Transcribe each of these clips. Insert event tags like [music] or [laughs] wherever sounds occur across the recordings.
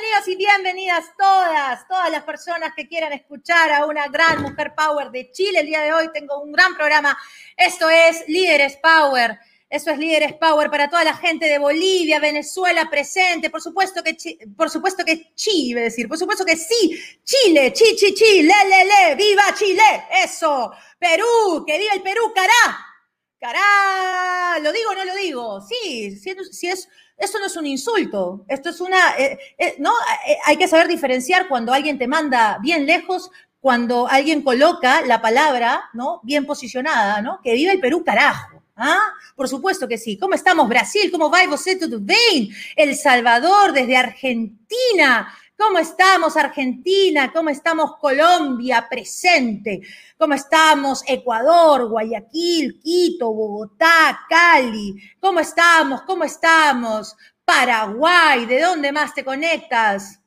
bienvenidos y bienvenidas todas, todas las personas que quieran escuchar a una gran mujer power de Chile. El día de hoy tengo un gran programa. Esto es Líderes Power. Eso es Líderes Power para toda la gente de Bolivia, Venezuela presente. Por supuesto que, por supuesto que Chile, decir, por supuesto que sí. Chile, chi, chi, chi, le, le, viva Chile. Eso. Perú, que viva el Perú, cará. Cará, ¿lo digo o no lo digo? Sí, si, es, eso no es un insulto, esto es una, eh, eh, ¿no? Eh, hay que saber diferenciar cuando alguien te manda bien lejos, cuando alguien coloca la palabra, ¿no? Bien posicionada, ¿no? Que viva el Perú, carajo. ¿Ah? Por supuesto que sí. ¿Cómo estamos, Brasil? ¿Cómo va bien? El Salvador, desde Argentina. ¿Cómo estamos Argentina? ¿Cómo estamos Colombia presente? ¿Cómo estamos Ecuador, Guayaquil, Quito, Bogotá, Cali? ¿Cómo estamos? ¿Cómo estamos? Paraguay, ¿de dónde más te conectas?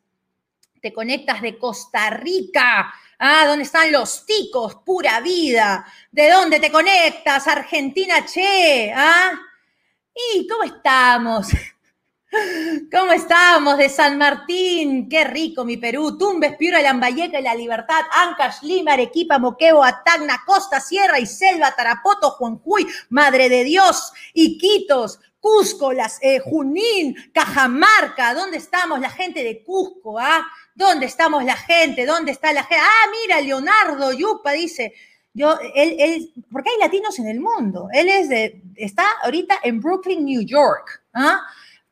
Te conectas de Costa Rica. Ah, ¿dónde están los ticos? Pura vida. ¿De dónde te conectas? Argentina, che. ¿Ah? ¿Y cómo estamos? ¿Cómo estamos de San Martín? Qué rico mi Perú. Tumbes, Piura, Lambayeca y La Libertad, Ancash, Lima, Arequipa, Moqueo, Atagna, Costa, Sierra y Selva, Tarapoto, Juanjuy, Madre de Dios, Iquitos, Cusco, las, eh, Junín, Cajamarca. ¿Dónde estamos la gente de Cusco? Ah? ¿Dónde estamos la gente? ¿Dónde está la gente? Ah, mira, Leonardo Yupa dice, yo, él, él, porque hay latinos en el mundo. Él es de, está ahorita en Brooklyn, New York. ¿ah?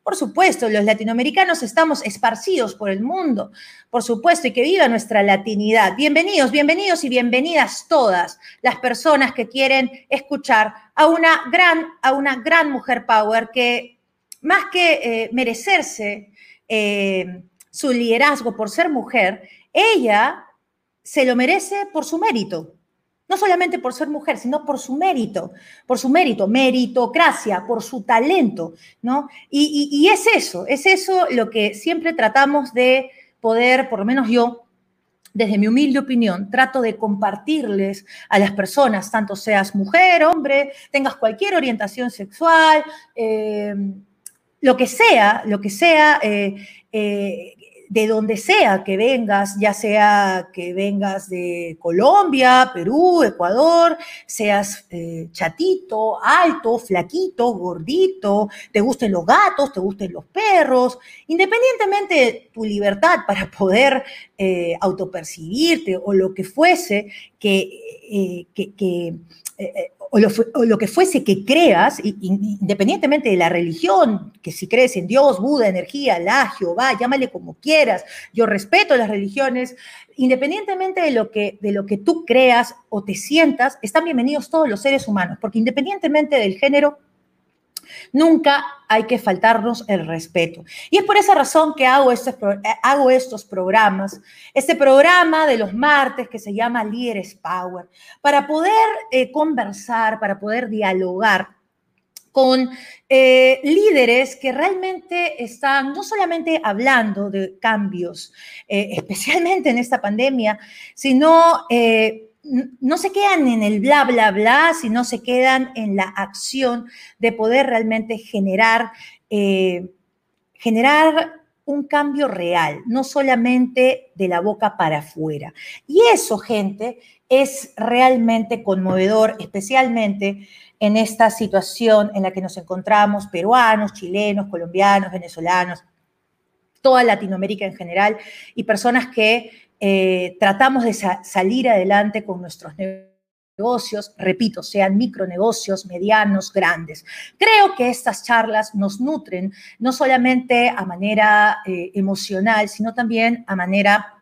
Por supuesto, los latinoamericanos estamos esparcidos por el mundo, por supuesto, y que viva nuestra latinidad. Bienvenidos, bienvenidos y bienvenidas todas las personas que quieren escuchar a una gran, a una gran mujer power que más que eh, merecerse eh, su liderazgo por ser mujer, ella se lo merece por su mérito no solamente por ser mujer, sino por su mérito, por su mérito, meritocracia, por su talento, ¿no? Y, es eso, es eso lo que siempre tratamos de poder, por lo menos yo, desde mi humilde opinión, trato de compartirles a las personas, tanto seas mujer, hombre, tengas cualquier orientación sexual, eh, lo que sea, lo que sea, eh, eh, de donde sea que vengas, ya sea que vengas de Colombia, Perú, Ecuador, seas eh, chatito, alto, flaquito, gordito, te gusten los gatos, te gusten los perros, independientemente de tu libertad [laughs] para poder eh, autopercibirte o lo que fuese que, eh, que o lo, que fuese que creas, independientemente de la religión, que si crees en Dios, Buda, energía, la, Jehová, llámale como quieras, yo respeto las religiones, independientemente de lo, que, de lo que tú creas o te sientas, están bienvenidos todos los seres humanos, porque independientemente del género, Nunca hay que faltarnos el respeto. Y es por esa razón que hago, este, hago estos programas, este programa de los martes que se llama Líderes Power, para poder eh, conversar, para poder dialogar con eh, líderes que realmente están no solamente hablando de cambios, eh, [laughs] especialmente en esta pandemia, sino no se quedan en el bla, bla, bla, sino se quedan en la acción de poder realmente generar, eh, generar un cambio real, no solamente de la boca para afuera. Y eso, gente, es realmente conmovedor, especialmente en esta situación en la que nos encontramos peruanos, chilenos, colombianos, venezolanos, toda Latinoamérica en general, y personas que eh, tratamos de salir adelante con nuestros negocios, repito, sean micronegocios, medianos, grandes. Creo que estas charlas nos nutren no solamente a manera eh, emocional, sino también a manera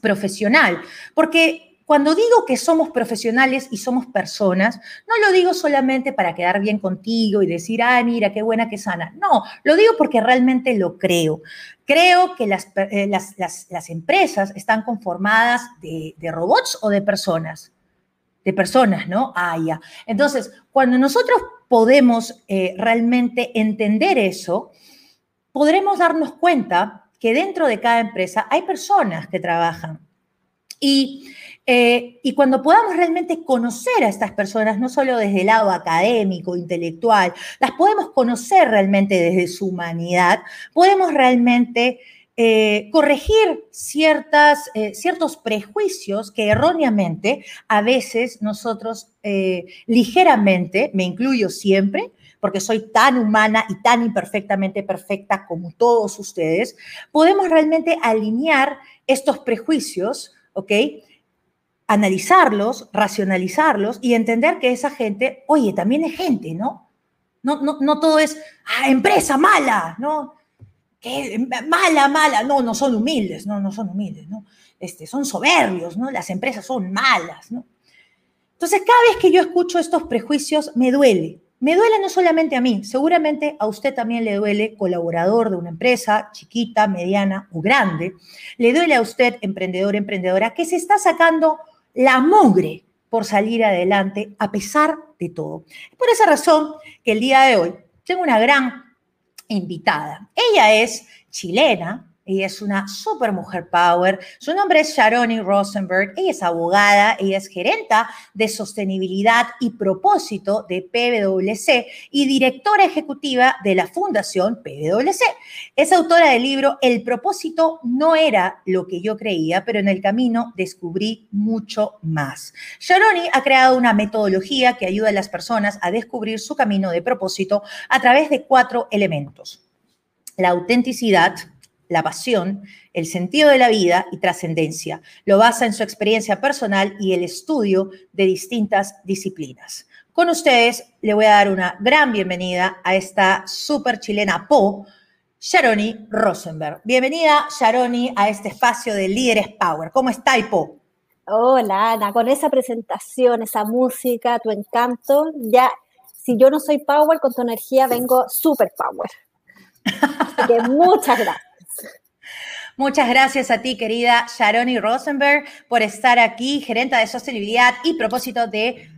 profesional, porque cuando digo que somos profesionales y somos personas, no lo digo solamente para quedar bien contigo y decir, ay, mira, qué buena, qué sana. No, lo digo porque realmente lo creo. Creo que las, eh, las, empresas están conformadas de, robots o de personas. De personas, ¿no? Ah, ya. Entonces, cuando nosotros podemos eh, realmente entender eso, podremos darnos cuenta que dentro de cada empresa hay personas que trabajan. Y eh, y cuando podamos realmente conocer a estas personas, no solo desde el lado académico, intelectual, las podemos conocer realmente desde su humanidad, podemos realmente eh, corregir ciertas, eh, ciertos prejuicios que erróneamente a veces nosotros ligeramente, me incluyo siempre, porque soy tan humana y tan imperfectamente perfecta como todos ustedes, podemos realmente alinear estos prejuicios, ¿ok? Analizarlos, racionalizarlos y entender que esa gente, oye, también es gente, ¿no? No, no, no todo es, ah, empresa mala, ¿no? ¿Qué? Mala, mala. No, no son humildes, no, no son humildes, ¿no? Este, son soberbios, ¿no? Las empresas son malas, ¿no? Entonces, cada vez que yo escucho estos prejuicios, me duele. Me duele no solamente a mí, seguramente a usted también le duele, colaborador de una empresa, chiquita, mediana o grande. Le duele a usted, emprendedor, emprendedora, que se está sacando la mugre por salir adelante a pesar de todo. Por esa razón que el día de hoy tengo una gran invitada. Ella es chilena, ella es una super mujer power. Su nombre es Sharoni Rosenberg. Ella es abogada, ella es gerenta de sostenibilidad y propósito de PwC y directora ejecutiva de la Fundación PwC. Es autora del libro El propósito no era lo que yo creía, pero en el camino descubrí mucho más. Sharoni ha creado una metodología que ayuda a las personas a descubrir su camino de propósito a través de cuatro elementos. La autenticidad, la pasión, el sentido de la vida y trascendencia. Lo basa en su experiencia personal y el estudio de distintas disciplinas. Con ustedes le voy a dar una gran bienvenida a esta super chilena Po, Sharoni Rosenberg. Bienvenida, Sharoni, a este espacio de Líderes Power. ¿Cómo está, Po? Hola, Ana, con esa presentación, esa música, tu encanto, ya, si yo no soy Power, con tu energía vengo super Power. Muchas gracias. Muchas gracias a ti, querida Sharoni Rosenberg, por estar aquí, gerenta de sostenibilidad y propósito de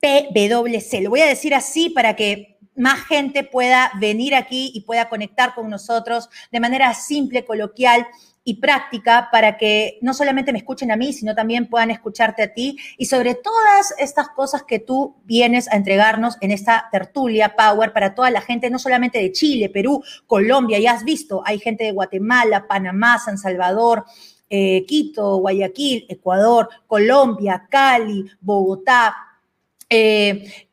PwC. Lo voy a decir así para que más gente pueda venir aquí y pueda conectar con nosotros de manera simple, coloquial y práctica para que no solamente me escuchen a mí, sino también puedan escucharte a ti. Y sobre todas estas cosas que tú vienes a entregarnos en esta tertulia Power para toda la gente, no solamente de Chile, Perú, Colombia, ya has visto, hay gente de Guatemala, Panamá, San Salvador, eh, Quito, Guayaquil, Ecuador, Colombia, Cali, Bogotá, eh,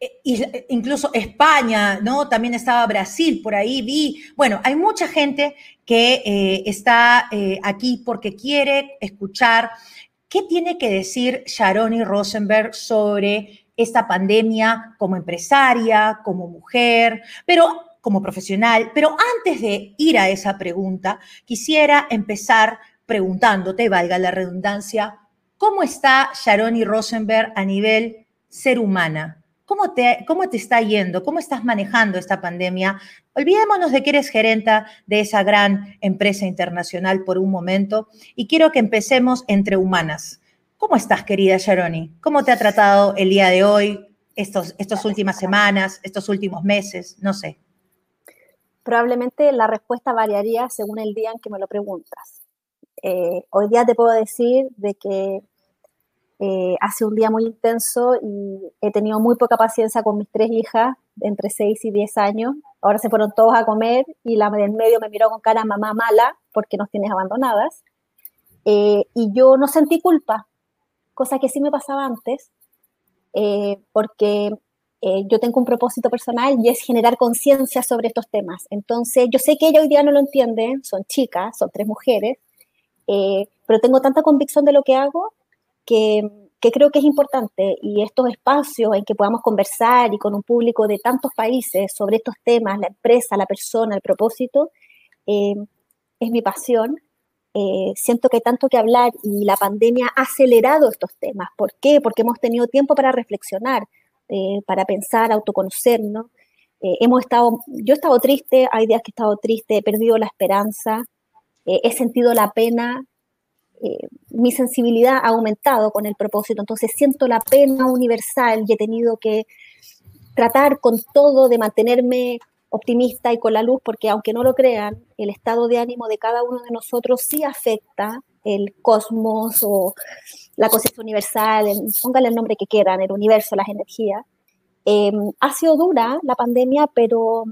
incluso España, ¿no? También estaba Brasil, por ahí vi. Bueno, hay mucha gente que eh, está eh, aquí porque quiere escuchar qué tiene que decir Sharoni Rosenberg sobre esta pandemia como empresaria, como mujer, pero como profesional. Pero antes de ir a esa pregunta, quisiera empezar preguntándote, valga la redundancia, ¿cómo está Sharoni Rosenberg a nivel ser humana. ¿Cómo te, ¿Cómo te está yendo? ¿Cómo estás manejando esta pandemia? Olvidémonos de que eres gerenta de esa gran empresa internacional por un momento y quiero que empecemos entre humanas. ¿Cómo estás, querida Sharoni? ¿Cómo te ha tratado el día de hoy, estos, estas últimas semanas, estos últimos meses? No sé. Probablemente la respuesta variaría según el día en que me lo preguntas. Eh, hoy día te puedo decir de que eh, hace un día muy intenso y he tenido muy poca paciencia con mis tres hijas, entre 6 y 10 años. Ahora se fueron todos a comer y la del medio me miró con cara mamá mala porque nos tienes abandonadas. Eh, y yo no sentí culpa, cosa que sí me pasaba antes, eh, porque yo tengo un propósito personal y es generar conciencia sobre estos temas. Entonces, yo sé que ella hoy día no lo entienden, son chicas, son tres mujeres, pero tengo tanta convicción de lo que hago que, creo que es importante y estos espacios en que podamos conversar y con un público de tantos países sobre estos temas, la empresa, la persona, el propósito, eh, es mi pasión. Eh, siento que hay tanto que hablar y la pandemia ha acelerado estos temas. ¿Por qué? Porque hemos tenido tiempo para reflexionar, eh, para pensar, autoconocernos. hemos estado, yo he estado triste, hay días que he estado triste, he perdido la esperanza, he sentido la pena, eh, mi sensibilidad ha aumentado con el propósito, entonces siento la pena universal y he tenido que tratar con todo de mantenerme optimista y con la luz, porque aunque no lo crean, el estado de ánimo de cada uno de nosotros sí afecta el cosmos o la conciencia universal, póngale el nombre que quieran, el universo, las energías. Em, ha sido dura la pandemia, pero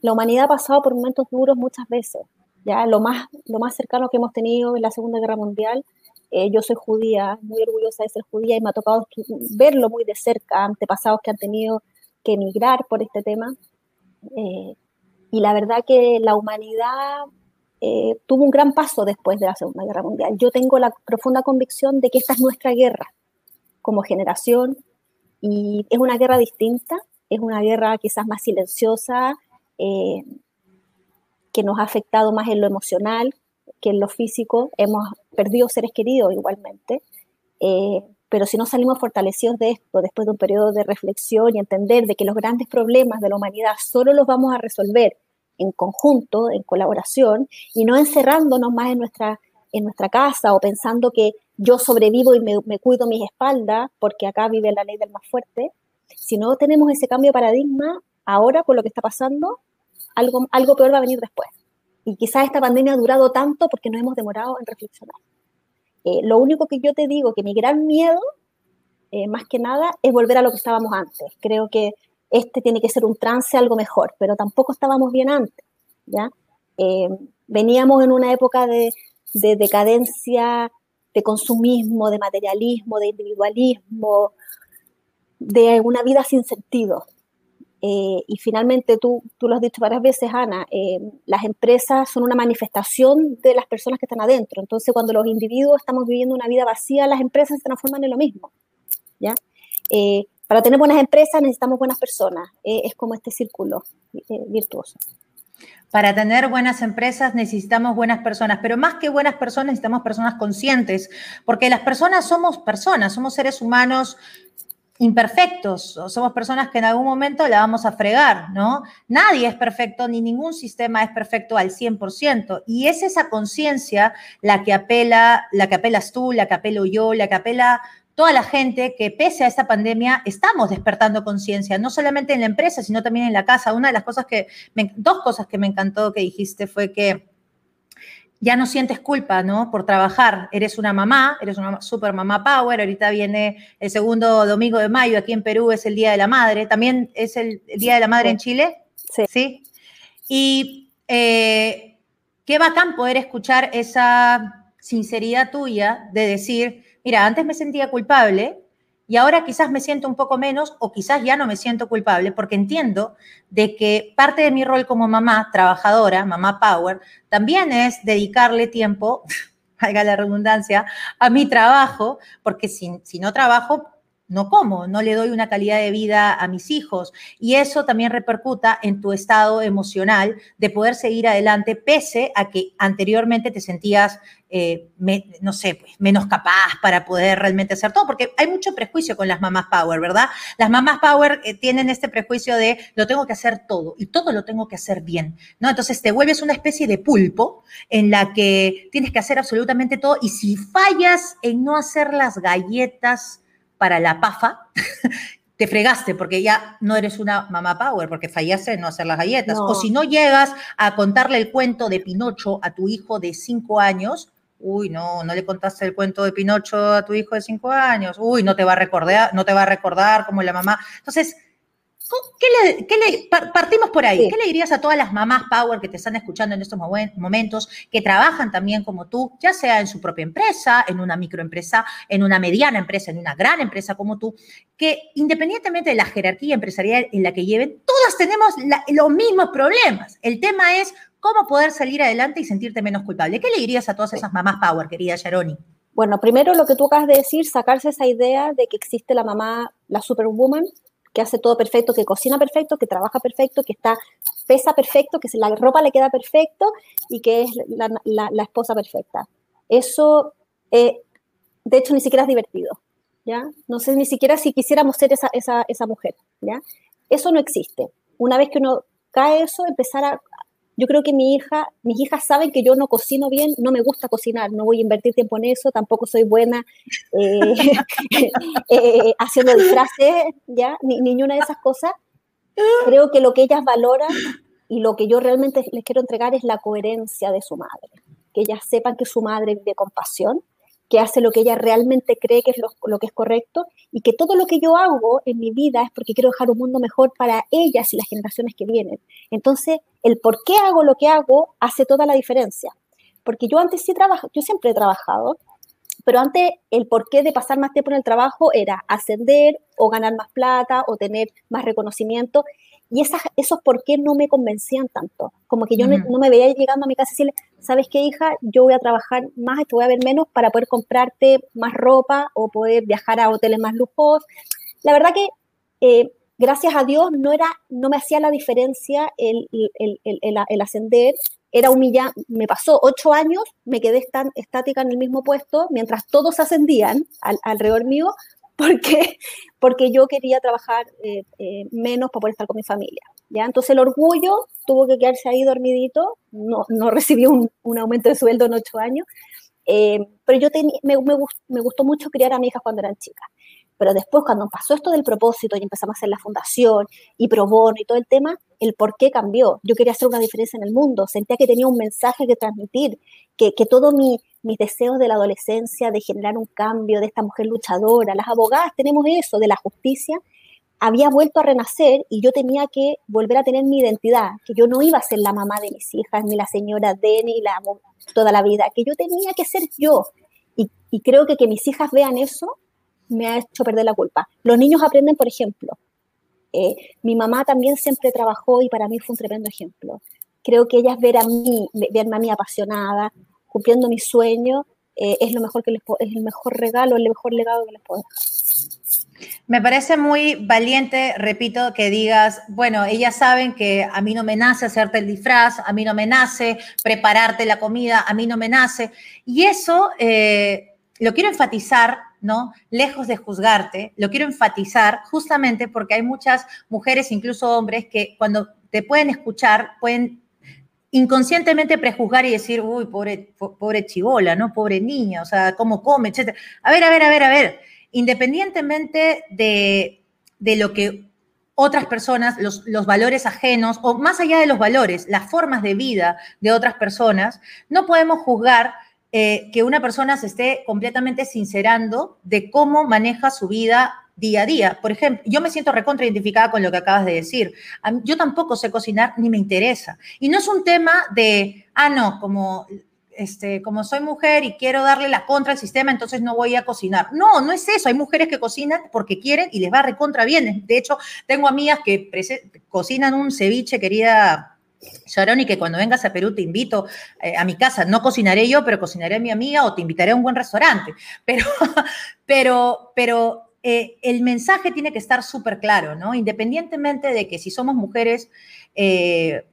la humanidad ha pasado por momentos duros muchas veces ya lo más, lo más cercano que hemos tenido en la Segunda Guerra Mundial. Eh, yo soy judía, muy orgullosa de ser judía y me ha tocado verlo muy de cerca, antepasados que han tenido que emigrar por este tema. Eh, y la verdad que la humanidad eh, tuvo un gran paso después de la Segunda Guerra Mundial. Yo tengo la profunda convicción de que esta es nuestra guerra como generación y es una guerra distinta, es una guerra quizás más silenciosa, que nos ha afectado más en lo emocional que en lo físico. Hemos perdido seres queridos igualmente, eh, pero si no salimos fortalecidos de esto, después de un periodo de reflexión y entender de que los grandes problemas de la humanidad solo los vamos a resolver en conjunto, en colaboración, y no encerrándonos más en nuestra, en nuestra casa o pensando que yo sobrevivo y me, me cuido mis espaldas porque acá vive la ley del más fuerte. Si no tenemos ese cambio de paradigma, ahora con lo que está pasando, algo, algo peor va a venir después. Y quizás esta pandemia ha durado tanto porque nos hemos demorado en reflexionar. Eh, lo único que yo te digo, que mi gran miedo, eh, más que nada, es volver a lo que estábamos antes. Creo que este tiene que ser un trance algo mejor, pero tampoco estábamos bien antes, ¿ya? Eh, veníamos en una época de, decadencia, de consumismo, de materialismo, de individualismo, de una vida sin sentido. Eh, y finalmente, tú, tú lo has dicho varias veces, Ana, eh, las empresas son una manifestación de las personas que están adentro. Entonces, cuando los individuos estamos viviendo una vida vacía, las empresas se transforman en lo mismo. ¿ya? para tener buenas empresas necesitamos buenas personas. Eh, es como este círculo eh, virtuoso. Para tener buenas empresas necesitamos buenas personas, pero más que buenas personas necesitamos personas conscientes, porque las personas somos personas, somos seres humanos imperfectos, somos personas que en algún momento la vamos a fregar, ¿no? Nadie es perfecto, ni ningún sistema es perfecto al 100%, y es esa conciencia la que apela, la que apelas tú, la que apelo yo, la que apela toda la gente que pese a esta pandemia estamos despertando conciencia, no solamente en la empresa, sino también en la casa. Una de las cosas que, dos cosas que me encantó que dijiste fue que ya no sientes culpa, ¿no? Por trabajar. Eres una mamá, eres una super mamá power. Ahorita viene el segundo domingo de mayo, aquí en Perú es el Día de la Madre. ¿También es el, Día de la Madre en Chile? Sí. ¿Sí? Y eh, qué bacán poder escuchar esa sinceridad tuya de decir, mira, antes me sentía culpable y ahora quizás me siento un poco menos o quizás ya no me siento culpable porque entiendo de que parte de mi rol como mamá, trabajadora, mamá power, también es dedicarle tiempo, [laughs] valga la redundancia, a mi trabajo, porque si, si no trabajo, no como, no le doy una calidad de vida a mis hijos. Y eso también repercuta en tu estado emocional de poder seguir adelante pese a que anteriormente te sentías, eh, no sé, pues, menos capaz para poder realmente hacer todo, porque hay mucho prejuicio con las mamás power, ¿verdad? Las mamás power eh, tienen este prejuicio de lo tengo que hacer todo y todo lo tengo que hacer bien, ¿no? Entonces te vuelves una especie de pulpo en la que tienes que hacer absolutamente todo y si fallas en no hacer las galletas, para la PAFA, [laughs] te fregaste porque ya no eres una mamá power, porque fallaste en no hacer las galletas. O si no llegas a contarle el cuento de Pinocho a tu hijo de cinco años, uy, no, no le contaste el cuento de Pinocho a tu hijo de cinco años, uy, no te va a recordar, no te va a recordar como la mamá. Entonces, ¿Qué le, partimos por ahí. ¿Qué le dirías a todas las mamás Power que te están escuchando en estos momentos, que trabajan también como tú, ya sea en su propia empresa, en una microempresa, en una mediana empresa, en una gran empresa como tú, que independientemente de la jerarquía empresarial en la que lleven, todas tenemos los mismos problemas. El tema es cómo poder salir adelante y sentirte menos culpable. ¿Qué le dirías a todas esas mamás Power, querida Sharoni? Bueno, primero lo que tú acabas de decir, sacarse esa idea de que existe la mamá, la superwoman, que hace todo perfecto, que cocina perfecto, que trabaja perfecto, que está pesa perfecto, que la ropa le queda perfecto y que es la, esposa perfecta. Eso, eh, de hecho, ni siquiera es divertido, ¿ya? No sé ni siquiera si quisiéramos ser esa, esa, esa mujer, ¿ya? Eso no existe. Una vez que uno cae eso, empezar a, yo creo que mi hija, mis hijas saben que yo no cocino bien, no me gusta cocinar, no voy a invertir tiempo en eso, tampoco soy buena eh, [laughs] eh, haciendo disfraces, ¿ya? Ni, ni una de esas cosas. Creo que lo que ellas valoran y lo que yo realmente les quiero entregar es la coherencia de su madre. Que ellas sepan que su madre vive con pasión, que hace lo que ella realmente cree que es lo, que es correcto y que todo lo que yo hago en mi vida es porque quiero dejar un mundo mejor para ellas y las generaciones que vienen. Entonces, el por qué hago lo que hago hace toda la diferencia. Porque yo antes sí trabajo, yo siempre he trabajado, pero antes el porqué de pasar más tiempo en el trabajo era ascender o ganar más plata o tener más reconocimiento. Y esas, esos por qué no me convencían tanto. Como que yo no, me veía llegando a mi casa y decirle, ¿sabes qué, hija? Yo voy a trabajar más, te voy a ver menos para poder comprarte más ropa o poder viajar a hoteles más lujosos. La verdad que, eh, gracias a Dios, no, era, no me hacía la diferencia el, ascender era humillante, me pasó ocho años, me quedé tan estática en el mismo puesto mientras todos ascendían alrededor mío [laughs] porque, porque yo quería trabajar eh, eh, menos para poder estar con mi familia. ¿Ya? Entonces el orgullo tuvo que quedarse ahí dormidito, no, no [laughs] recibí un, un aumento de sueldo en ocho años, eh, pero yo me, me, me, gustó mucho criar a mi hija cuando eran chicas. Pero después, cuando pasó esto del propósito y empezamos a hacer la fundación y pro bono y todo el tema, el por qué cambió. Yo quería hacer una diferencia en el mundo, sentía que tenía un mensaje que transmitir, que, que todos mi, mis deseos de la adolescencia, de generar un cambio, de esta mujer luchadora, las abogadas tenemos eso, de la justicia, había vuelto a renacer y yo tenía que volver a tener mi identidad, que yo no iba a ser la mamá de mis hijas, ni la señora D, ni la toda la vida, que yo tenía que ser yo. Y, y creo que que mis hijas vean eso me ha hecho perder la culpa. Los niños aprenden, por ejemplo. Eh, mi mamá también siempre trabajó y para mí fue un tremendo ejemplo. Creo que ellas ver a mí, verme a mí apasionada, cumpliendo mi sueño, eh, es lo mejor que les es el mejor regalo, el mejor legado que les puedo dejar. Me parece muy valiente, repito, que digas, bueno, ellas saben que a mí no me nace hacerte el disfraz, a mí no me nace prepararte la comida, a mí no me nace. Y eso eh, lo quiero enfatizar ¿no? Lejos de juzgarte, lo quiero enfatizar justamente porque hay muchas mujeres, incluso hombres, que cuando te pueden escuchar, pueden inconscientemente prejuzgar y decir, uy, pobre, pobre chivola, ¿no? Pobre niña, o sea, cómo come, etcétera. A ver, a ver, a ver, a ver. Independientemente de, de lo que otras personas, los, los, valores ajenos, o más allá de los valores, las formas de vida de otras personas, no podemos juzgar eh, que una persona se esté completamente sincerando de cómo maneja su vida día a día. Por ejemplo, yo me siento recontra identificada con lo que acabas de decir. Yo tampoco sé cocinar ni me interesa. Y no es un tema de, ah, no, como, este, como soy mujer y quiero darle la contra al sistema, entonces no voy a cocinar. No, no es eso. Hay mujeres que cocinan porque quieren y les va recontra bien. De hecho, tengo amigas que cocinan un ceviche, querida Sharon, y que cuando vengas a Perú te invito eh, a mi casa. No cocinaré yo, pero cocinaré a mi amiga o te invitaré a un buen restaurante. [laughs] Pero, pero, pero eh, el mensaje tiene que estar súper claro, ¿no? Independientemente de que si somos mujeres, eh,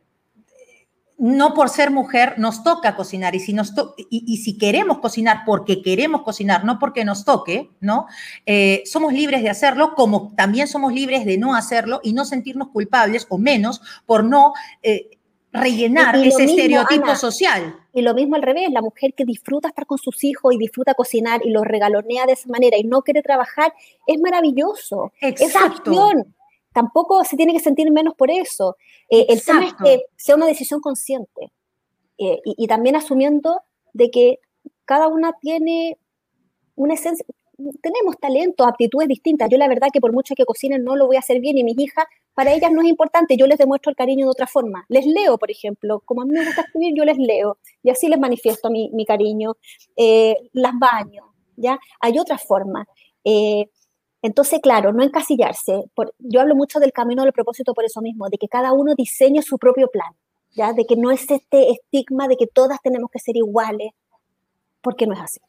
no por ser mujer nos toca cocinar y si, nos y, si queremos cocinar porque queremos cocinar, no porque nos toque, ¿no? somos libres de hacerlo, como también somos libres de no hacerlo y no sentirnos culpables o menos por no rellenar ese estereotipo social. Y lo mismo al revés, la mujer que disfruta estar con sus hijos y disfruta cocinar y los regalonea de esa manera y no quiere trabajar, es maravilloso. Exacto. acción. Tampoco se tiene que sentir menos por eso. Eh, el tema es que sea una decisión consciente eh, y, y también asumiendo de que cada una tiene una esencia, tenemos talentos, aptitudes distintas. Yo la verdad que por mucho que cocinen no lo voy a hacer bien y mis hijas, para ellas no es importante, yo les demuestro el cariño de otra forma. Les leo, por ejemplo, como a mí me gusta escribir, yo les leo y así les manifiesto mi, mi cariño, eh, las baño, ¿ya? Hay otra forma. Eh, entonces, claro, no encasillarse. yo hablo mucho del camino del propósito por eso mismo, de que cada uno diseñe su propio plan, ¿ya? De que no es este estigma de que todas tenemos que ser iguales, porque no es así.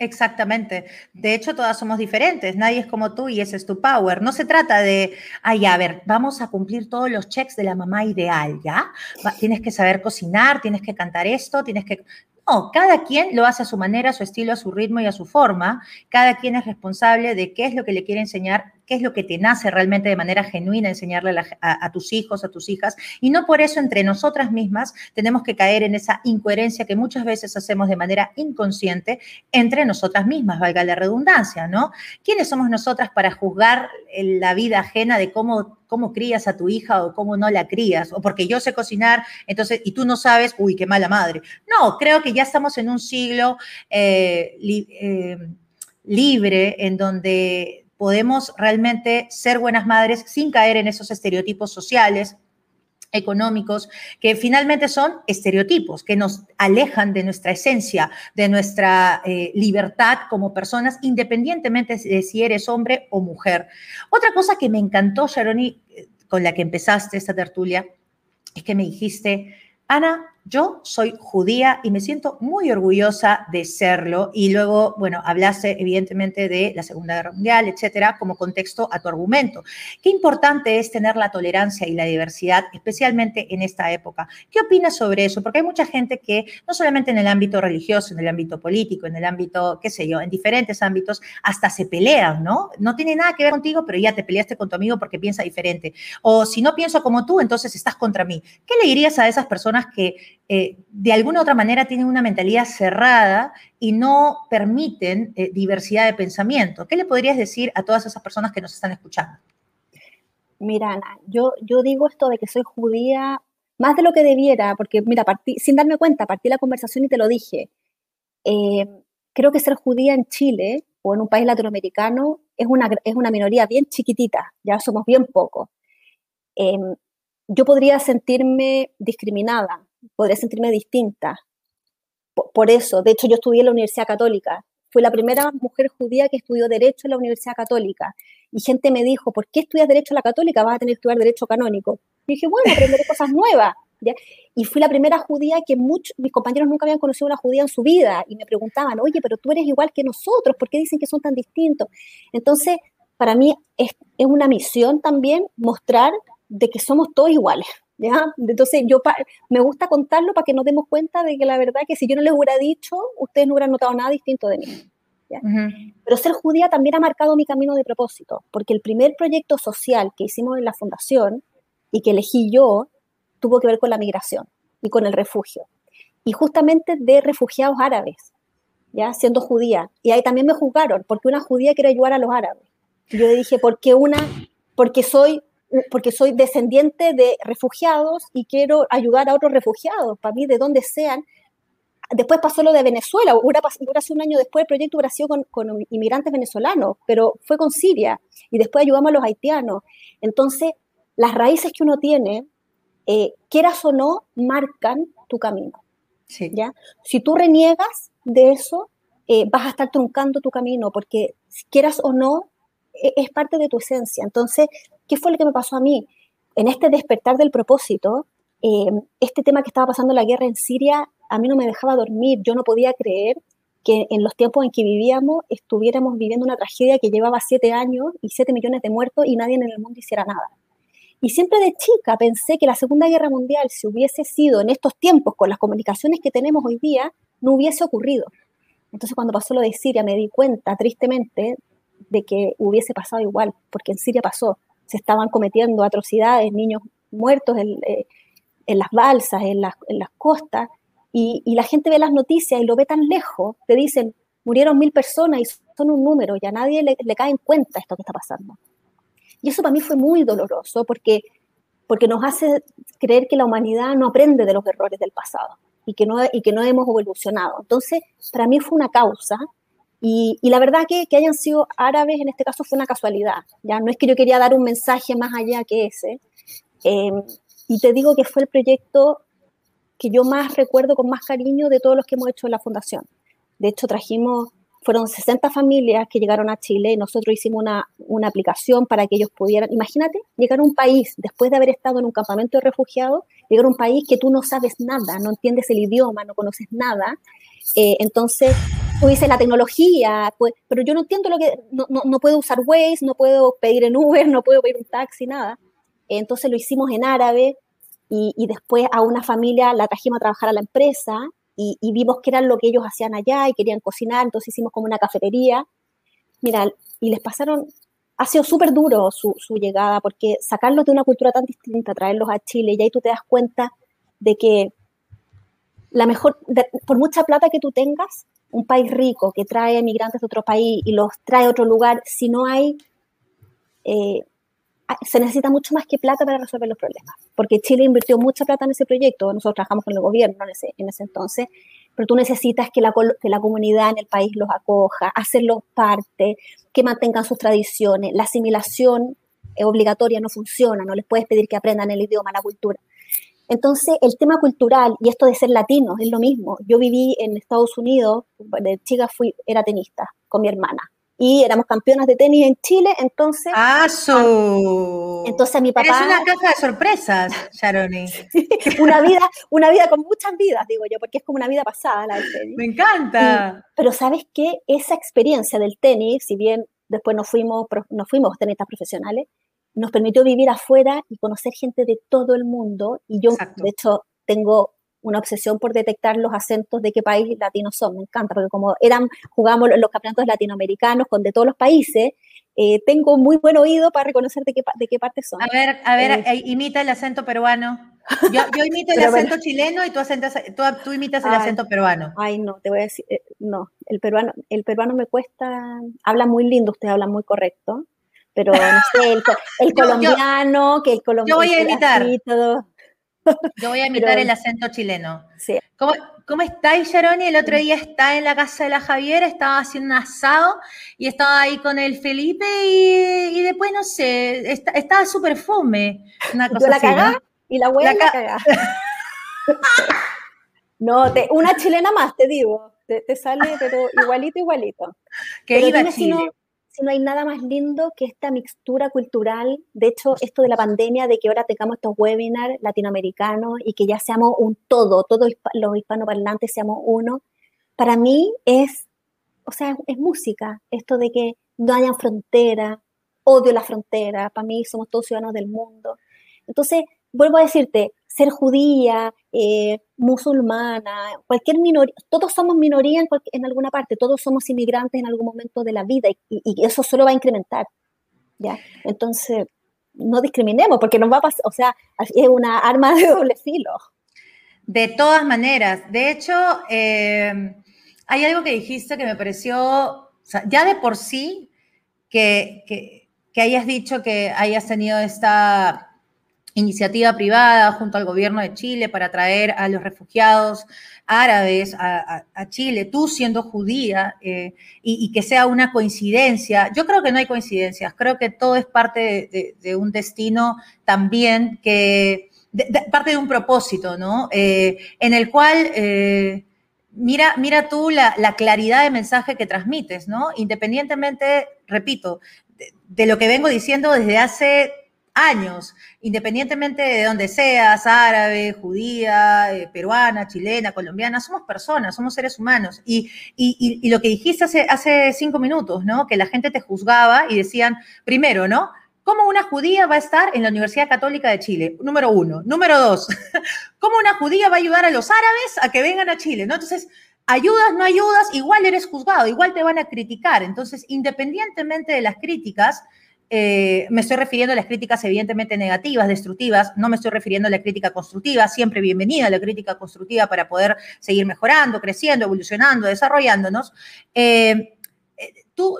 Exactamente. De hecho, todas somos diferentes. Nadie es como tú y ese es tu power. No se trata de, ay, a ver, vamos a cumplir todos los checks de la mamá ideal, ¿ya? Tienes que saber cocinar, tienes que cantar esto, tienes que... No, cada quien lo hace a su manera, a su estilo, a su ritmo y a su forma. Cada quien es responsable de qué es lo que le quiere enseñar qué es lo que te nace realmente de manera genuina enseñarle a, tus hijos, a tus hijas, y no por eso entre nosotras mismas tenemos que caer en esa incoherencia que muchas veces hacemos de manera inconsciente entre nosotras mismas, valga la redundancia, ¿no? ¿Quiénes somos nosotras para juzgar la vida ajena de cómo, cómo crías a tu hija o cómo no la crías? O porque yo sé cocinar, entonces, y tú no sabes, uy, qué mala madre. No, creo que ya estamos en un siglo eh, eh, libre en donde podemos realmente ser buenas madres sin caer en esos estereotipos sociales, económicos, que finalmente son estereotipos, que nos alejan de nuestra esencia, de nuestra eh, libertad como personas, independientemente de si eres hombre o mujer. Otra cosa que me encantó, Sharoni, eh, con la que empezaste esta tertulia, es que me dijiste, Ana, yo soy judía y me siento muy orgullosa de serlo. Y luego, bueno, hablaste evidentemente de la Segunda Guerra Mundial, etcétera, como contexto a tu argumento. Qué importante es tener la tolerancia y la diversidad, especialmente en esta época. ¿Qué opinas sobre eso? Porque hay mucha gente que, no solamente en el ámbito religioso, en el ámbito político, en el ámbito, qué sé yo, en diferentes ámbitos, hasta se pelean, ¿no? No tiene nada que ver contigo, pero ya te peleaste con tu amigo porque piensa diferente. O si no pienso como tú, entonces estás contra mí. ¿Qué le dirías a esas personas que eh, de alguna u otra manera tienen una mentalidad cerrada y no permiten eh, diversidad de pensamiento. ¿Qué le podrías decir a todas esas personas que nos están escuchando? Mira, Ana, yo, yo digo esto de que soy judía más de lo que debiera, porque mira, sin darme cuenta, partí la conversación y te lo dije. Eh, creo que ser judía en Chile o en un país latinoamericano es una, es una minoría bien chiquitita, ya somos bien pocos. yo podría sentirme discriminada, podría sentirme distinta. Por, eso, de hecho, yo estudié en la Universidad Católica. Fui la primera mujer judía que estudió Derecho en la Universidad Católica. Y gente me dijo, ¿por qué estudias Derecho en la Católica? Vas a tener que estudiar Derecho Canónico. Y dije, bueno, aprenderé cosas nuevas. Y fui la primera judía que muchos, mis compañeros nunca habían conocido una judía en su vida. Y me preguntaban, oye, pero tú eres igual que nosotros, ¿por qué dicen que son tan distintos? Entonces, para mí es, es una misión también mostrar de que somos todos iguales. ¿Ya? Entonces yo me gusta contarlo para que nos demos cuenta de que la verdad que si yo no les hubiera dicho, ustedes no hubieran notado nada distinto de mí. Pero ser judía también ha marcado mi camino de propósito, porque el primer proyecto social que hicimos en la fundación y que elegí yo tuvo que ver con la migración y con el refugio. Y justamente de refugiados árabes, ya siendo judía. Y ahí también me juzgaron, porque una judía quiere ayudar a los árabes. Yo le dije, ¿por qué una? Porque soy porque soy descendiente de refugiados y quiero ayudar a otros refugiados, para mí, de donde sean. Después pasó lo de Venezuela, sido un año después el proyecto hubiera sido con, inmigrantes venezolanos, pero fue con Siria y después ayudamos a los haitianos. Entonces, las raíces que uno tiene, eh, quieras o no, marcan tu camino. ¿ya? Si tú reniegas de eso, eh, vas a estar truncando tu camino, porque quieras o no, es parte de tu esencia. Entonces, ¿Qué fue lo que me pasó a mí? En este despertar del propósito, eh, este tema que estaba pasando la guerra en Siria, a mí no me dejaba dormir. Yo no podía creer que en los tiempos en que vivíamos estuviéramos viviendo una tragedia que llevaba siete años y siete millones de muertos y nadie en el mundo hiciera nada. Y siempre de chica pensé que la Segunda Guerra Mundial, si hubiese sido en estos tiempos, con las comunicaciones que tenemos hoy día, no hubiese ocurrido. Entonces cuando pasó lo de Siria me di cuenta, tristemente, de que hubiese pasado igual, porque en Siria pasó se estaban cometiendo atrocidades, niños muertos en, eh, las balsas, en las, costas, y, la gente ve las noticias y lo ve tan lejos, te dicen, murieron mil personas y son un número, y a nadie le, cae en cuenta esto que está pasando. Y eso para mí fue muy doloroso porque, porque nos hace creer que la humanidad no aprende de los errores del pasado y que no, y que no hemos evolucionado. Entonces, para mí fue una causa y, la verdad que, que hayan sido árabes en este caso fue una casualidad, ¿ya? No es que yo quería dar un mensaje más allá que ese. Em, y te digo que fue el proyecto que yo más recuerdo con más cariño de todos los que hemos hecho en la fundación. De hecho, trajimos, fueron 60 familias que llegaron a Chile y nosotros hicimos una, una aplicación para que ellos pudieran, imagínate, llegar a un país, después de haber estado en un campamento de refugiados, llegar a un país que tú no sabes nada, no entiendes el idioma, no conoces nada. Eh, entonces, tú dices la tecnología, pues, pero yo no entiendo lo que, no, no, puedo usar Waze, no puedo pedir en Uber, no puedo pedir un taxi, nada. Entonces lo hicimos en árabe y, y después a una familia la trajimos a trabajar a la empresa y, vimos que era lo que ellos hacían allá y querían cocinar, entonces hicimos como una cafetería. Mira, y les pasaron ha sido súper duro su, llegada, porque sacarlos de una cultura tan distinta, traerlos a Chile, y ahí tú te das cuenta de que la mejor, por mucha plata que tú tengas, un país rico que trae migrantes de otro país y los trae a otro lugar, si no hay, eh, se necesita mucho más que plata para resolver los problemas, porque Chile invirtió mucha plata en ese proyecto, nosotros trabajamos con el gobierno en ese, en ese entonces, pero tú necesitas que la, que la comunidad en el país los acoja, hacerlos parte, que mantengan sus tradiciones. La asimilación obligatoria no funciona, no les puedes pedir que aprendan el idioma, la cultura. Entonces, el tema cultural y esto de ser latino es lo mismo. Yo viví en Estados Unidos, de chica fui, era tenista con mi hermana y éramos campeonas de tenis en Chile, entonces... ¡Ah, su! Entonces a mi papá... Es una caja de sorpresas, Sharoni. [laughs] una, vida, una vida con muchas vidas, digo yo, porque es como una vida pasada la del tenis. Me encanta. pero ¿sabes qué? Esa experiencia del tenis, si bien después nos fuimos, nos fuimos tenistas profesionales, nos permitió vivir afuera y conocer gente de todo el mundo. Y yo, de hecho, tengo una obsesión por detectar los acentos de qué país latinos son. Me encanta, porque como eran, jugamos los campeonatos latinoamericanos con de todos los países, eh, tengo muy buen oído para reconocer de qué, de qué parte son. A ver, a ver, eh, eh, imita el acento peruano. Yo, yo imito [laughs] el acento chileno y tú, tú, imitas el acento peruano. Ay, no, te voy a decir, no, el peruano, el peruano me cuesta, habla muy lindo, usted habla muy correcto, pero no sé, el, [laughs] colombiano, que el colombiano. Yo voy a imitar. Yo voy a [laughs] imitar el acento chileno. Sí. ¿Cómo, ¿Cómo estáis, Sharoni? El otro día estaba en la casa de la Javiera, estaba haciendo un asado y estaba ahí con el Felipe y, después, no sé, estaba súper fome. Una [laughs] cosa la cagá y la hueá la, cagá. [laughs] no, te, una chilena más, te digo. Te, sale, pero igualito, igualito. Que iba Chile no hay nada más lindo que esta mixtura cultural. De hecho, esto de la pandemia, de que ahora tengamos estos webinars latinoamericanos y que ya seamos un todo, todos los hispanoparlantes seamos uno, para mí es, o sea, es música. Esto de que no hayan frontera, odio la frontera, para mí somos todos ciudadanos del mundo. Entonces, vuelvo a decirte, ser judía, eh, musulmana, cualquier minoría, todos somos minoría en, alguna parte, todos somos inmigrantes en algún momento de la vida y, eso solo va a incrementar. ¿ya? Entonces, no discriminemos porque nos va a pasar, o sea, es una arma de doble filo. De todas maneras, de hecho, eh, hay algo que dijiste que me pareció, ya de por sí, que, que hayas dicho que hayas tenido esta iniciativa privada junto al gobierno de Chile para traer a los refugiados árabes a, Chile, tú siendo judía, eh, y, que sea una coincidencia. Yo creo que no hay coincidencias, creo que todo es parte de, un destino también que, parte de un propósito, ¿no? Eh, en el cual... Eh, mira, mira tú la, claridad de mensaje que transmites, ¿no? Independientemente, repito, de, lo que vengo diciendo desde hace años, independientemente de donde seas, árabe, judía, eh, peruana, chilena, colombiana, somos personas, somos seres humanos. Y, lo que dijiste hace, hace cinco minutos, ¿no? Que la gente te juzgaba y decían, primero, ¿no? ¿Cómo una judía va a estar en la Universidad Católica de Chile? Número uno. Número dos, [laughs] ¿cómo una judía va a ayudar a los árabes a que vengan a Chile? ¿no? Entonces, ayudas, no ayudas, igual eres juzgado, igual te van a criticar. Entonces, independientemente de las críticas, eh, me estoy refiriendo a las críticas evidentemente negativas, destructivas, no me estoy refiriendo a la crítica constructiva, siempre bienvenida la crítica constructiva para poder seguir mejorando, creciendo, evolucionando, desarrollándonos. Eh, eh, tú,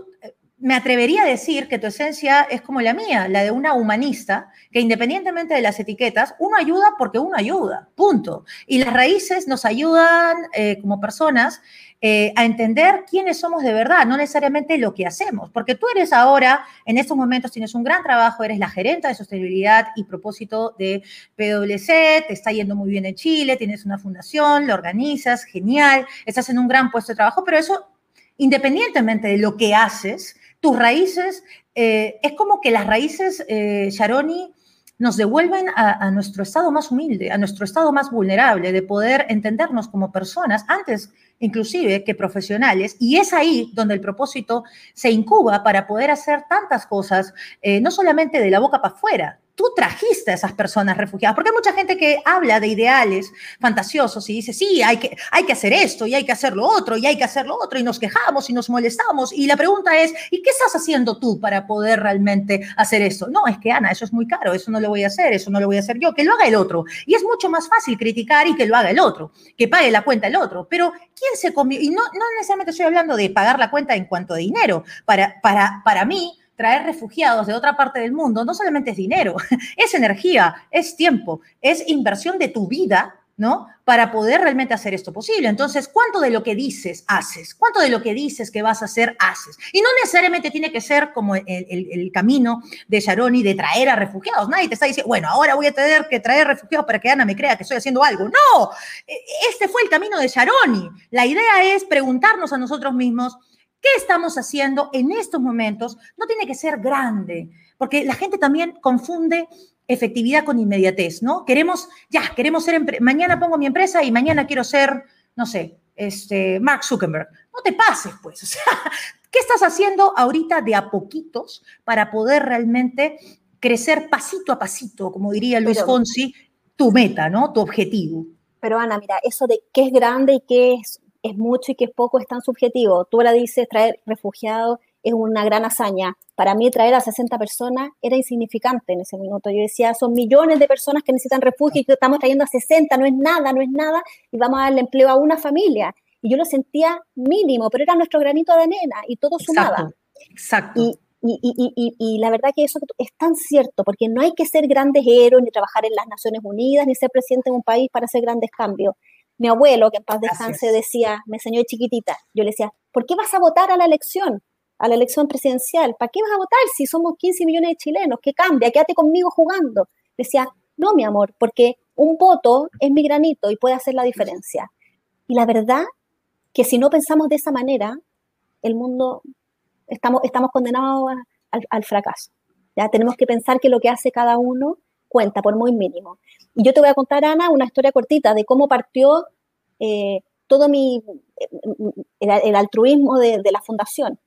me atrevería a decir que tu esencia es como la mía, la de una humanista, que independientemente de las etiquetas, uno ayuda porque uno ayuda, punto. Y las raíces nos ayudan como personas eh, a entender quiénes somos de verdad, no necesariamente lo que hacemos, porque tú eres ahora, en estos momentos tienes un gran trabajo, eres la gerente de sostenibilidad y propósito de PwC, te está yendo muy bien en Chile, tienes una fundación, lo organizas, genial, estás en un gran puesto de trabajo, pero eso, independientemente de lo que haces, tus raíces, eh, es como que las raíces, eh, Sharoni, nos devuelven a, nuestro estado más humilde, a nuestro estado más vulnerable, de poder entendernos como personas antes inclusive que profesionales, y es ahí donde el propósito se incuba para poder hacer tantas cosas, eh, no solamente de la boca para afuera, tú trajiste a esas personas refugiadas, porque hay mucha gente que habla de ideales fantasiosos y dice, sí, hay que, hay que hacer esto y hay que hacer lo otro y hay que hacer lo otro y nos quejamos y nos molestamos. Y la pregunta es, ¿y qué estás haciendo tú para poder realmente hacer eso? No, es que Ana, eso es muy caro, eso no lo voy a hacer, eso no lo voy a hacer yo, que lo haga el otro. Y es mucho más fácil criticar y que lo haga el otro, que pague la cuenta el otro. Pero ¿quién se comió? Y no, no necesariamente estoy hablando de pagar la cuenta en cuanto a dinero. Para, para, para mí, traer refugiados de otra parte del mundo no solamente es dinero, [laughs] es energía, es tiempo, es inversión de tu vida, ¿no? Para poder realmente hacer esto posible. Entonces, ¿cuánto de lo que dices haces? ¿Cuánto de lo que dices que vas a hacer haces? Y no necesariamente tiene que ser como el, camino de Sharoni de traer a refugiados. Nadie te está diciendo, bueno, ahora voy a tener que traer refugiados para que Ana me crea que estoy haciendo algo. No, e, este fue el camino de Sharoni. La idea es preguntarnos a nosotros mismos, ¿Qué estamos haciendo en estos momentos? No tiene que ser grande, porque la gente también confunde efectividad con inmediatez, ¿no? Queremos, ya, queremos ser, mañana pongo mi empresa y mañana quiero ser, no sé, este, Mark Zuckerberg. No te pases, pues. [laughs] O sea, ¿qué estás haciendo ahorita de a poquitos para poder realmente crecer pasito a pasito, como diría Luis Fonsi, tu meta, ¿no? Tu objetivo. Pero Ana, mira, eso de qué es grande y qué es es mucho y que es poco es tan subjetivo. Tú ahora dices traer refugiados es una gran hazaña. Para mí traer a 60 personas era insignificante en ese minuto. Yo decía, son millones de personas que necesitan refugio y que estamos trayendo a 60, no es nada, no es nada, y vamos a darle empleo a una familia. Y yo lo sentía mínimo, pero era nuestro granito de arena y todo sumaba. Exacto. Y, y, y, la verdad que eso es tan cierto, porque no hay que ser grandes héroes, ni trabajar en las Naciones Unidas, ni ser presidente de un país para hacer grandes cambios mi abuelo, que en paz descanse, decía, me enseñó de chiquitita, yo le decía, ¿por qué vas a votar a la elección? A la elección presidencial. ¿Para qué vas a votar si somos 15 millones de chilenos? ¿Qué cambia? Quédate conmigo jugando. Decía, no, mi amor, porque un voto es mi granito y puede hacer la diferencia. Y la verdad que si no pensamos de esa manera, el mundo, estamos, estamos condenados al, al fracaso. ¿ya? Tenemos que pensar que lo que hace cada uno cuenta, por muy mínimo. Y yo te voy a contar, Ana, una historia cortita de cómo partió eh, todo mi, el, altruismo de, la fundación.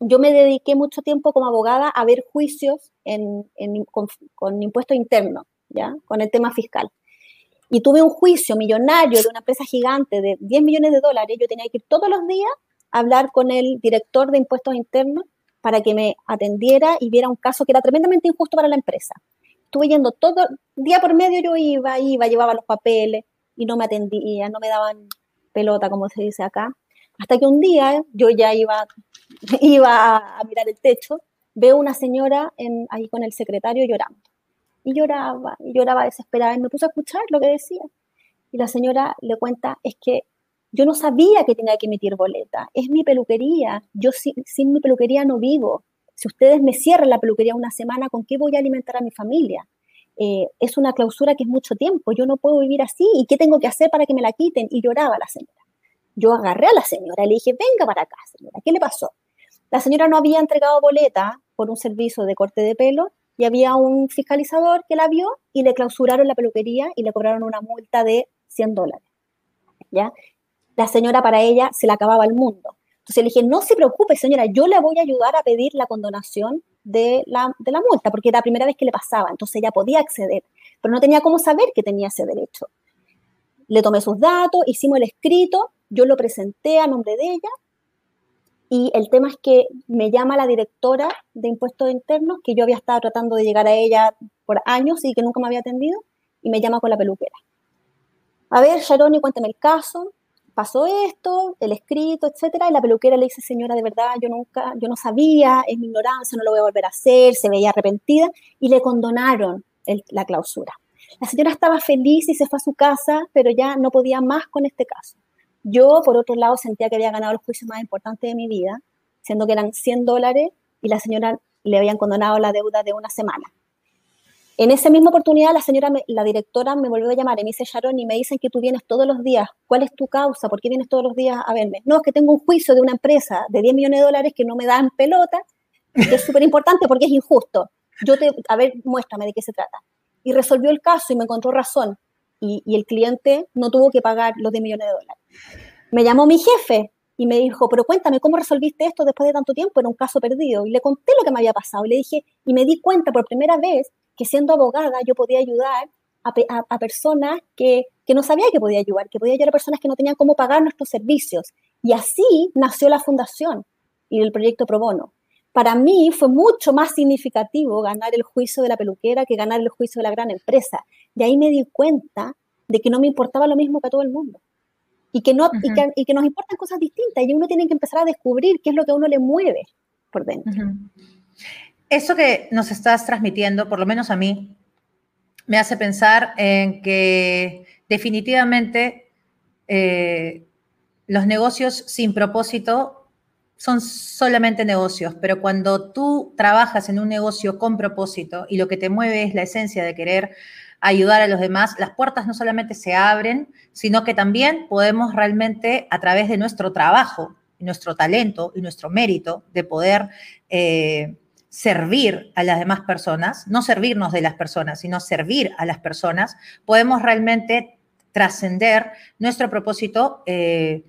Yo me dediqué mucho tiempo como abogada a ver juicios en, con, con impuestos internos, ¿ya? con el tema fiscal. Y tuve un juicio millonario de una empresa gigante de 10 millones de dólares. Yo tenía que ir todos los días a hablar con el director de impuestos internos para que me atendiera y viera un caso que era tremendamente injusto para la empresa estuve yendo todo, día por medio yo iba, iba, llevaba los papeles y no me atendía, no me daban pelota, como se dice acá. Hasta que un día yo ya iba, [laughs] iba a mirar el techo, veo una señora en, ahí con el secretario llorando. Y lloraba, y lloraba desesperada, y me puse a escuchar lo que decía. Y la señora le cuenta, es que yo no sabía que tenía que emitir boleta, es mi peluquería, yo sin, sin mi peluquería no vivo, si ustedes me cierran la peluquería una semana, ¿con qué voy a alimentar a mi familia? Eh, es una clausura que es mucho tiempo, yo no puedo vivir así, ¿y qué tengo que hacer para que me la quiten? Y lloraba la señora. Yo agarré a la señora y le dije, venga para acá, señora, ¿qué le pasó? La señora no había entregado boleta por un servicio de corte de pelo y había un fiscalizador que la vio y le clausuraron la peluquería y le cobraron una multa de 100 dólares. ¿Ya? La señora para ella se le acababa el mundo. Entonces le dije, no se preocupe, señora, yo le voy a ayudar a pedir la condonación de la, de la multa, porque era la primera vez que le pasaba, entonces ella podía acceder, pero no tenía cómo saber que tenía ese derecho. Le tomé sus datos, hicimos el escrito, yo lo presenté a nombre de ella, y el tema es que me llama la directora de impuestos internos, que yo había estado tratando de llegar a ella por años y que nunca me había atendido, y me llama con la peluquera. A ver, Sharoni, cuénteme el caso pasó esto, el escrito, etcétera, y la peluquera le dice, señora, de verdad, yo nunca, yo no sabía, es mi ignorancia, no lo voy a volver a hacer, se veía arrepentida, y le condonaron la clausura. La señora estaba feliz y se fue a su casa, pero ya no podía más con este caso. Yo, por otro lado, sentía que había ganado el juicio más importante de mi vida, siendo que eran 100 dólares y la señora le habían condonado la deuda de una semana. En esa misma oportunidad, la señora, la directora me volvió a llamar y me dice, Sharon, y me dicen que tú vienes todos los días. ¿Cuál es tu causa? ¿Por qué vienes todos los días a verme? No, es que tengo un juicio de una empresa de 10 millones de dólares que no me dan pelota, que es súper importante porque es injusto. Yo te, a ver, muéstrame de qué se trata. Y resolvió el caso y me encontró razón. Y, y el cliente no tuvo que pagar los 10 millones de dólares. Me llamó mi jefe y me dijo, pero cuéntame, ¿cómo resolviste esto después de tanto tiempo? Era un caso perdido. Y le conté lo que me había pasado. Y le dije, y me di cuenta por primera vez que siendo abogada yo podía ayudar a, personas que, que, no sabía que podía ayudar, que podía ayudar a personas que no tenían cómo pagar nuestros servicios. Y así nació la fundación y el proyecto Pro Bono. Para mí fue mucho más significativo ganar el juicio de la peluquera que ganar el juicio de la gran empresa. De ahí me di cuenta de que no me importaba lo mismo que a todo el mundo. Y que, no, y que, y que nos importan cosas distintas y uno tiene que empezar a descubrir qué es lo que a uno le mueve por dentro. Eso que nos estás transmitiendo, por lo menos a mí, me hace pensar en que definitivamente eh, los negocios sin propósito son solamente negocios, pero cuando tú trabajas en un negocio con propósito y lo que te mueve es la esencia de querer ayudar a los demás, las puertas no solamente se abren, sino que también podemos realmente a través de nuestro trabajo, nuestro talento y nuestro mérito de poder eh, servir a las demás personas, no servirnos de las personas, sino servir a las personas, podemos realmente trascender nuestro propósito eh,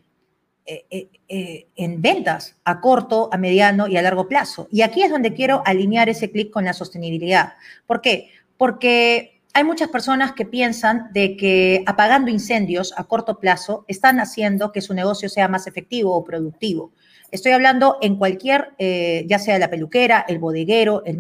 eh, eh, en ventas a corto, a mediano y a largo plazo. Y aquí es donde quiero alinear ese clic con la sostenibilidad. ¿Por qué? Porque hay muchas personas que piensan de que apagando incendios a corto plazo están haciendo que su negocio sea más efectivo o productivo. Estoy hablando en cualquier, eh, ya sea la peluquera, el bodeguero, el,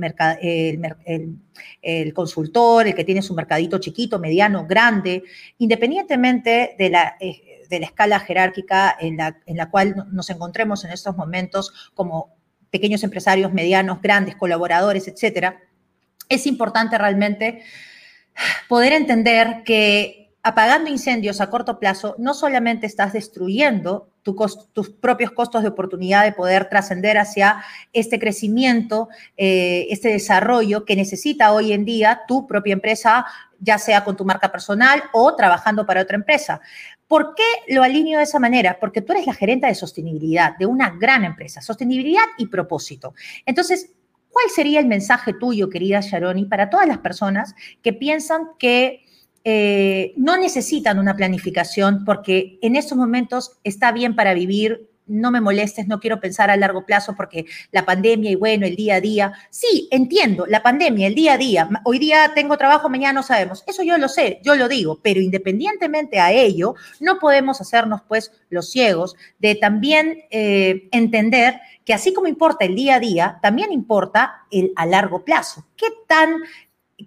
el, consultor, el que tiene su mercadito chiquito, mediano, grande, independientemente de la, eh, de la escala jerárquica en la, en la cual nos encontremos en estos momentos como pequeños empresarios, medianos, grandes, colaboradores, etcétera, es importante realmente poder entender que apagando incendios a corto plazo, no solamente estás destruyendo tus propios costos de oportunidad de poder trascender hacia este crecimiento, eh, este desarrollo que necesita hoy en día tu propia empresa, ya sea con tu marca personal o trabajando para otra empresa. ¿Por qué lo alineo de esa manera? Porque tú eres la gerente de sostenibilidad de una gran empresa, sostenibilidad y propósito. Entonces, ¿cuál sería el mensaje tuyo, querida Sharoni, para todas las personas que piensan que eh, no necesitan una planificación porque en estos momentos está bien para vivir, no me molestes, no quiero pensar a largo plazo porque la pandemia y bueno, el día a día. Sí, entiendo, la pandemia, el día a día. Hoy día tengo trabajo, mañana no sabemos. Eso yo lo sé, yo lo digo, pero independientemente a ello, no podemos hacernos pues los ciegos de también eh, entender que así como importa el día a día, también importa el a largo plazo. ¿Qué tan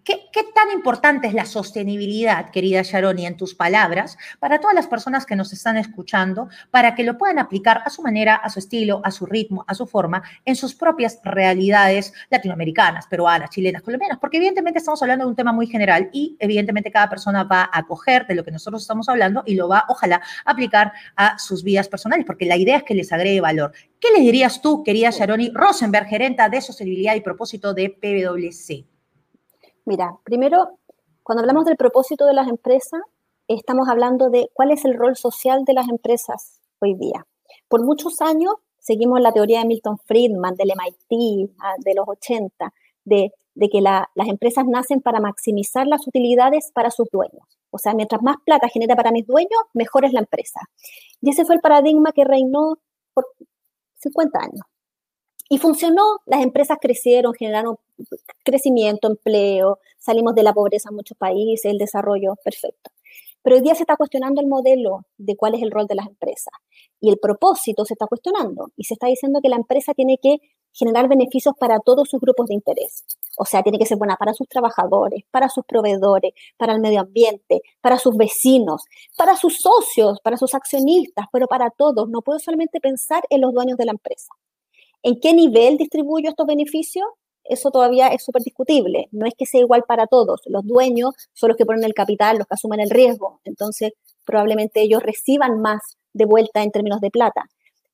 ¿Qué, tan importante es la sostenibilidad, querida Sharoni, en tus palabras, para todas las personas que nos están escuchando, para que lo puedan aplicar a su manera, a su estilo, a su ritmo, a su forma, en sus propias realidades latinoamericanas, peruanas, chilenas, colombianas? Porque evidentemente estamos hablando de un tema muy general y evidentemente cada persona va a coger de lo que nosotros estamos hablando y lo va, ojalá, aplicar a sus vidas personales, porque la idea es que les agregue valor. ¿Qué le dirías tú, querida Sharoni Rosenberg, gerenta de sostenibilidad y propósito de PwC? Mira, primero, cuando hablamos del propósito de las empresas, estamos hablando de cuál es el rol social de las empresas hoy día. Por muchos años seguimos la teoría de Milton Friedman, del MIT, ah, de los 80, de, que las empresas nacen para maximizar las utilidades para sus dueños. O sea, mientras más plata genera para mis dueños, mejor es la empresa. Y ese fue el paradigma que reinó por 50 años. Y funcionó, las empresas crecieron, generaron crecimiento, empleo, salimos de la pobreza en muchos países, el desarrollo, perfecto. Pero hoy día se está cuestionando el modelo de cuál es el rol de las empresas. Y el propósito se está cuestionando. Y se está diciendo que la empresa tiene que generar beneficios para todos sus grupos de interés. O sea, tiene que ser buena para sus trabajadores, para sus proveedores, para el medio ambiente, para sus vecinos, para sus socios, para sus accionistas, pero para todos. No puedo solamente pensar en los dueños de la empresa. ¿En qué nivel distribuyo estos beneficios? Eso todavía es súper discutible. No es que sea igual para todos. Los dueños son los que ponen el capital, los que asumen el riesgo. Entonces, probablemente ellos reciban más de vuelta en términos de plata.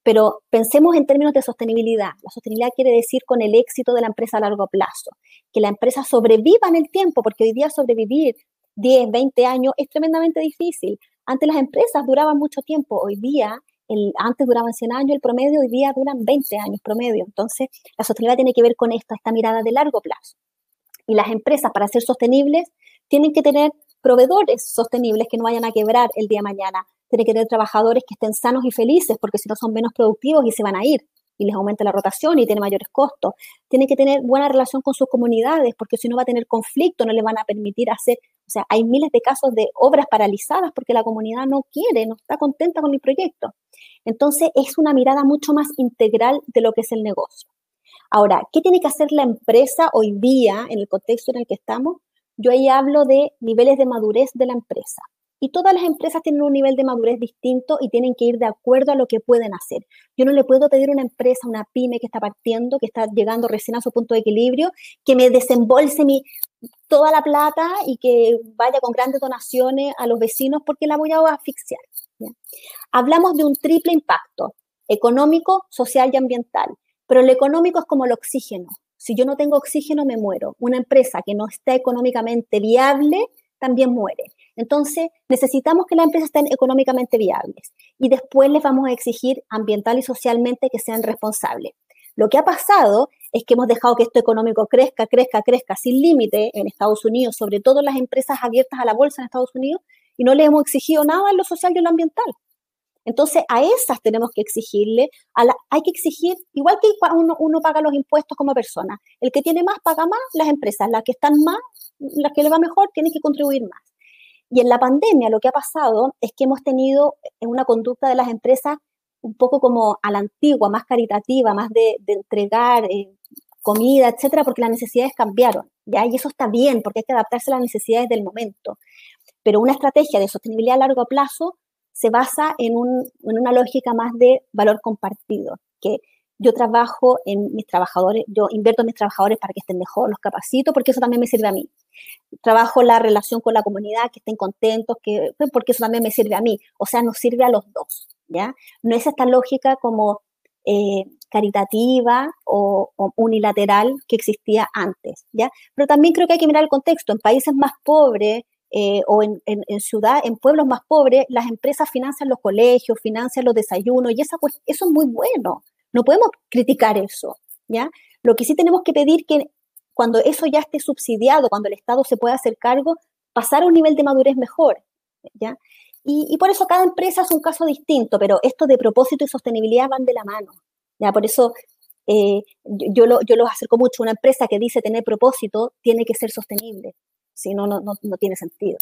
Pero pensemos en términos de sostenibilidad. La sostenibilidad quiere decir con el éxito de la empresa a largo plazo. Que la empresa sobreviva en el tiempo, porque hoy día sobrevivir 10, 20 años es tremendamente difícil. Antes las empresas duraban mucho tiempo. Hoy día antes duraban 100 años, el promedio hoy día duran 20 años promedio. Entonces, la sostenibilidad tiene que ver con esto, esta mirada de largo plazo. Y las empresas, para ser sostenibles, tienen que tener proveedores sostenibles que no vayan a quebrar el día de mañana. Tienen que tener trabajadores que estén sanos y felices, porque si no son menos productivos y se van a ir. y les aumenta la rotación y tiene mayores costos. Tiene que tener buena relación con sus comunidades porque si no va a tener conflicto, no le van a permitir hacer, o sea, hay miles de casos de obras paralizadas porque la comunidad no quiere, no está contenta con el proyecto. Entonces, es una mirada mucho más integral de lo que es el negocio. Ahora, ¿qué tiene que hacer la empresa hoy día en el contexto en el que estamos? Yo ahí hablo de niveles de madurez de la empresa. Y todas las empresas tienen un nivel de madurez distinto y tienen que ir de acuerdo a lo que pueden hacer. Yo no le puedo pedir a una empresa, una pyme que está partiendo, que está llegando recién a su punto de equilibrio, que me desembolse mi, toda la plata y que vaya con grandes donaciones a los vecinos porque la voy a asfixiar. Hablamos de un triple impacto, económico, social y ambiental. Pero el económico es como el oxígeno. Si yo no tengo oxígeno, me muero. Una empresa que no está económicamente viable también muere. Entonces, necesitamos que las empresas estén económicamente viables y después les vamos a exigir ambiental y socialmente que sean responsables. Lo que ha pasado es que hemos dejado que esto económico crezca, crezca, crezca sin límite en Estados Unidos, sobre todo las empresas abiertas a la bolsa en Estados Unidos, y no les hemos exigido nada en lo social y en lo ambiental. Entonces, a esas tenemos que exigirle, hay que exigir, igual que uno, uno paga los impuestos como persona, el que tiene más paga más, las empresas, las que están más, las que le va mejor, tienen que contribuir más. Y en la pandemia lo que ha pasado es que hemos tenido una conducta de las empresas un poco como a la antigua, más caritativa, más de, entregar eh, comida, etcétera, porque las necesidades cambiaron. ¿ya? Y eso está bien, porque hay que adaptarse a las necesidades del momento. Pero una estrategia de sostenibilidad a largo plazo se basa en, una lógica más de valor compartido, que yo trabajo en mis trabajadores, yo invierto en mis trabajadores para que estén mejor, los capacito, porque eso también me sirve a mí. Trabajo la relación con la comunidad, que estén contentos, que, porque eso también me sirve a mí. O sea, nos sirve a los dos, ¿ya? No es esta lógica como eh, caritativa o, o, unilateral que existía antes, ¿ya? Pero también creo que hay que mirar el contexto. En países más pobres, eh, o en, en, ciudad, en pueblos más pobres, las empresas financian los colegios, financian los desayunos, y esa, eso es muy bueno. No podemos criticar eso, ¿ya? Lo que sí tenemos que pedir que cuando eso ya esté subsidiado, cuando el Estado se pueda hacer cargo, pasar a un nivel de madurez mejor, ¿ya? Y, y por eso cada empresa es un caso distinto, pero esto de propósito y sostenibilidad van de la mano, ¿ya? Por eso eh, yo, lo, yo los acerco mucho. Una empresa que dice tener propósito tiene que ser sostenible si no, no, no tiene sentido.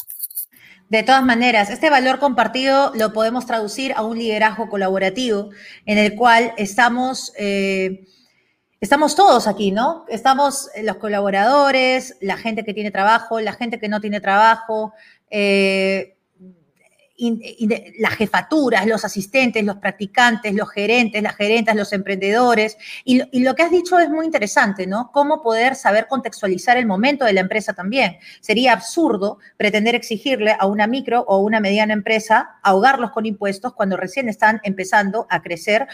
De todas maneras, este valor compartido lo podemos traducir a un liderazgo colaborativo en el cual estamos, eh, estamos todos aquí, ¿no? Estamos los colaboradores, la gente que tiene trabajo, la gente que no tiene trabajo, eh, las jefaturas, los asistentes, los practicantes, los gerentes, las gerentas, los emprendedores. Y, lo que has dicho es muy interesante, ¿no? Cómo poder saber contextualizar el momento de la empresa también. Sería absurdo pretender exigirle a una micro o una mediana empresa ahogarlos con impuestos cuando recién están empezando a crecer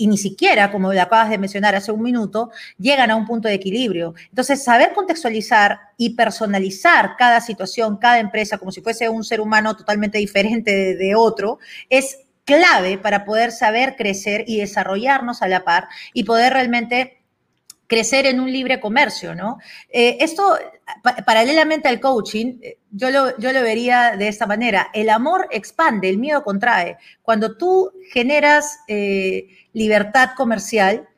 y ni siquiera, como lo acabas de mencionar hace un minuto, llegan a un punto de equilibrio. Entonces, saber contextualizar y personalizar cada situación, cada empresa, como si fuese un ser humano totalmente diferente de, otro, es clave para poder saber crecer y desarrollarnos a la par y poder realmente crecer en un libre comercio, ¿no? Eh, esto, paralelamente al coaching, eh, yo lo, yo lo vería de esta manera. El amor expande, el miedo contrae. Cuando tú generas eh, libertad comercial,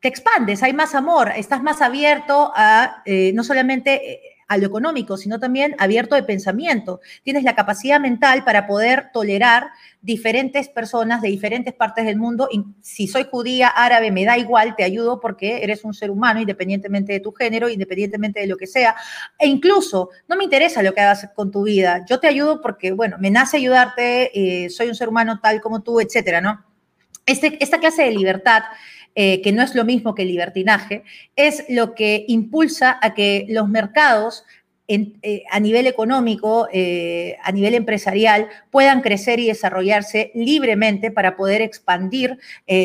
te expandes, hay más amor, estás más abierto a no solamente a lo económico, sino también abierto de pensamiento. Tienes la capacidad mental para poder tolerar diferentes personas de diferentes partes del mundo. Si soy judía, árabe, me da igual, te ayudo porque eres un ser humano, independientemente de tu género, independientemente de lo que sea. E incluso, no me interesa lo que hagas con tu vida. Yo te ayudo porque, bueno, me nace ayudarte, eh, soy un ser humano tal como tú, etcétera, ¿no? Este, esta clase de libertad eh, que no es lo mismo que el libertinaje, es lo que impulsa a que los mercados eh, a nivel económico, eh, a nivel empresarial, puedan crecer y desarrollarse libremente para poder expandir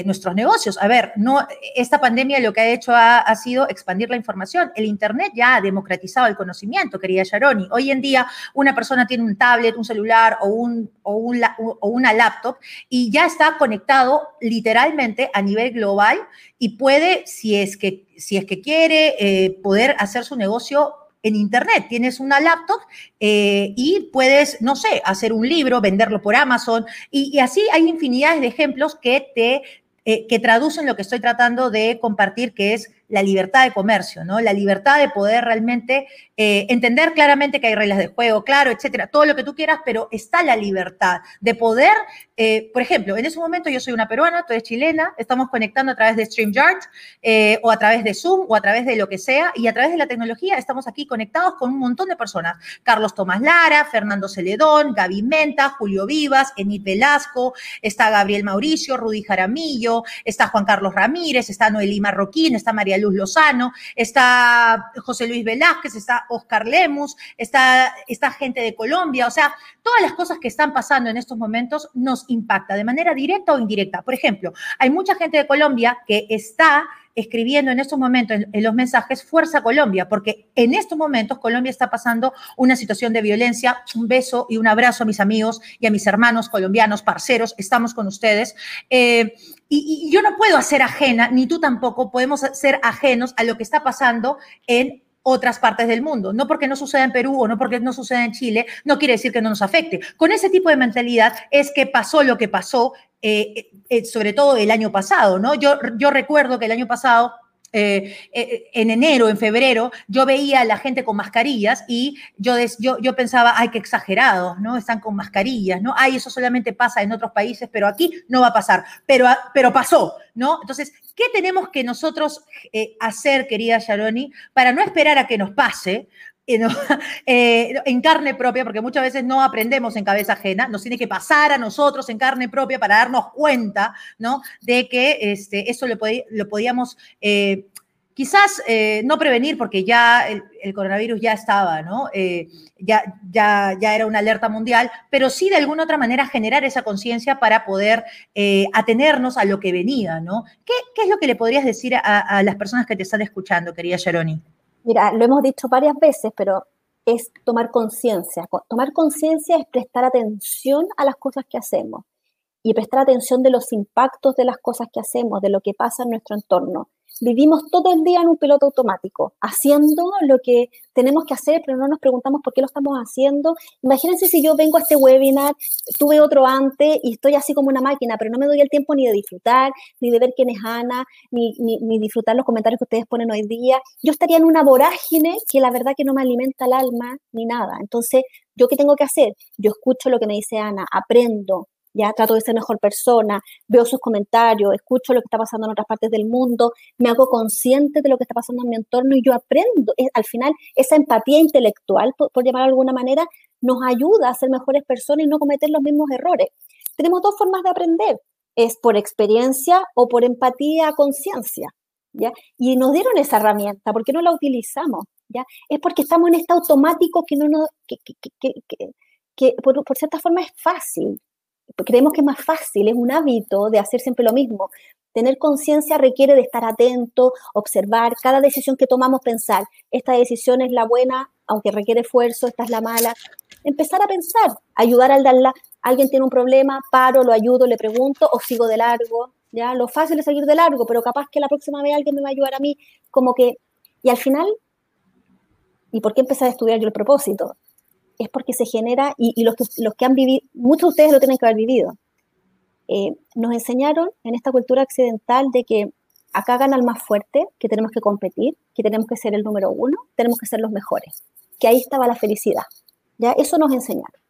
nuestros negocios. A ver, no, esta pandemia lo que ha hecho ha, sido expandir la información. El Internet ya ha democratizado el conocimiento, querida Sharoni. Hoy en día una persona tiene un tablet, un celular o, un, o, o una laptop y ya está conectado literalmente a nivel global y puede, si es que, si es que quiere, poder hacer su negocio en Internet. Tienes una laptop eh, y puedes, no sé, hacer un libro, venderlo por Amazon y, así hay infinidades de ejemplos que te eh, que traducen lo que estoy tratando de compartir, que es la libertad de comercio, ¿no? La libertad de poder realmente eh, entender claramente que hay reglas de juego, claro, etcétera, todo lo que tú quieras, pero está la libertad de poder, eh, por ejemplo, en ese momento yo soy una peruana, tú eres chilena, estamos conectando a través de StreamYard eh, o a través de Zoom o a través de lo que sea, y a través de la tecnología estamos aquí conectados con un montón de personas. Carlos Tomás Lara, Fernando Celedón, Gaby Menta, Julio Vivas, Enid Velasco, está Gabriel Mauricio, Rudy Jaramillo, está Juan Carlos Ramírez, está Noelí Marroquín, está María Luz Lozano, está José Luis Velázquez, está Oscar Lemus, está, esta gente de Colombia, o sea, todas las cosas que están pasando en estos momentos nos impacta de manera directa o indirecta. Por ejemplo, hay mucha gente de Colombia que está escribiendo en estos momentos en, los mensajes Fuerza Colombia, porque en estos momentos Colombia está pasando una situación de violencia. Un beso y un abrazo a mis amigos y a mis hermanos colombianos, parceros, estamos con ustedes. Eh, y, yo no puedo hacer ajena, ni tú tampoco podemos ser ajenos a lo que está pasando en otras partes del mundo. No porque no suceda en Perú o no porque no suceda en Chile, no quiere decir que no nos afecte. Con ese tipo de mentalidad es que pasó lo que pasó, eh, eh, sobre todo el año pasado, ¿no? Yo, yo recuerdo que el año pasado eh, eh, en enero, en febrero, yo veía a la gente con mascarillas y yo, yo, yo pensaba, ay, qué exagerados, ¿no? Están con mascarillas, ¿no? Ay, eso solamente pasa en otros países, pero aquí no va a pasar, pero, pero pasó, ¿no? Entonces, ¿qué tenemos que nosotros eh, hacer, querida Sharoni, para no esperar a que nos pase, [laughs] eh, en carne propia, porque muchas veces no aprendemos en cabeza ajena, nos tiene que pasar a nosotros en carne propia para darnos cuenta, ¿no? De que este, eso lo, podíamos eh, quizás eh, no prevenir, porque ya el, coronavirus ya estaba, ¿no? ya, era una alerta mundial, pero sí de alguna otra manera generar esa conciencia para poder atenernos a lo que venía, ¿no? ¿Qué, ¿Qué, es lo que le podrías decir a, a las personas que te están escuchando, querida Sharoni? Mira, lo hemos dicho varias veces, pero es tomar conciencia. Tomar conciencia es prestar atención a las cosas que hacemos y prestar atención de los impactos de las cosas que hacemos, de lo que pasa en nuestro entorno vivimos todo el día en un piloto automático, haciendo lo que tenemos que hacer, pero no nos preguntamos por qué lo estamos haciendo. Imagínense si yo vengo a este webinar, tuve otro antes y estoy así como una máquina, pero no me doy el tiempo ni de disfrutar, ni de ver quién es Ana, ni, ni, disfrutar los comentarios que ustedes ponen hoy día. Yo estaría en una vorágine que la verdad que no me alimenta el alma ni nada. Entonces, ¿yo qué tengo que hacer? Yo escucho lo que me dice Ana, aprendo, ya trato de ser mejor persona, veo sus comentarios, escucho lo que está pasando en otras partes del mundo, me hago consciente de lo que está pasando en mi entorno y yo aprendo. Al final, esa empatía intelectual, por, llamar de alguna manera, nos ayuda a ser mejores personas y no cometer los mismos errores. Tenemos dos formas de aprender, es por experiencia o por empatía conciencia. ¿Ya? Y nos dieron esa herramienta, ¿por qué no la utilizamos? ¿Ya? Es porque estamos en este automático que no nos, que, que, por, por, cierta forma es fácil, creemos que es más fácil, es un hábito de hacer siempre lo mismo. Tener conciencia requiere de estar atento, observar cada decisión que tomamos, pensar, esta decisión es la buena, aunque requiere esfuerzo, esta es la mala. Empezar a pensar, ayudar al darla, alguien tiene un problema, paro, lo ayudo, le pregunto o sigo de largo. Ya, lo fácil es seguir de largo, pero capaz que la próxima vez alguien me va a ayudar a mí, como que, y al final, ¿y por qué empezar a estudiar yo el propósito? Es porque se genera, y, los, que, los que han vivido, muchos de ustedes lo tienen que haber vivido, eh, nos enseñaron en esta cultura occidental de que acá gana el más fuerte, que tenemos que competir, que tenemos que ser el número uno, tenemos que ser los mejores, que ahí estaba la felicidad. ¿ya? Eso nos enseñaron.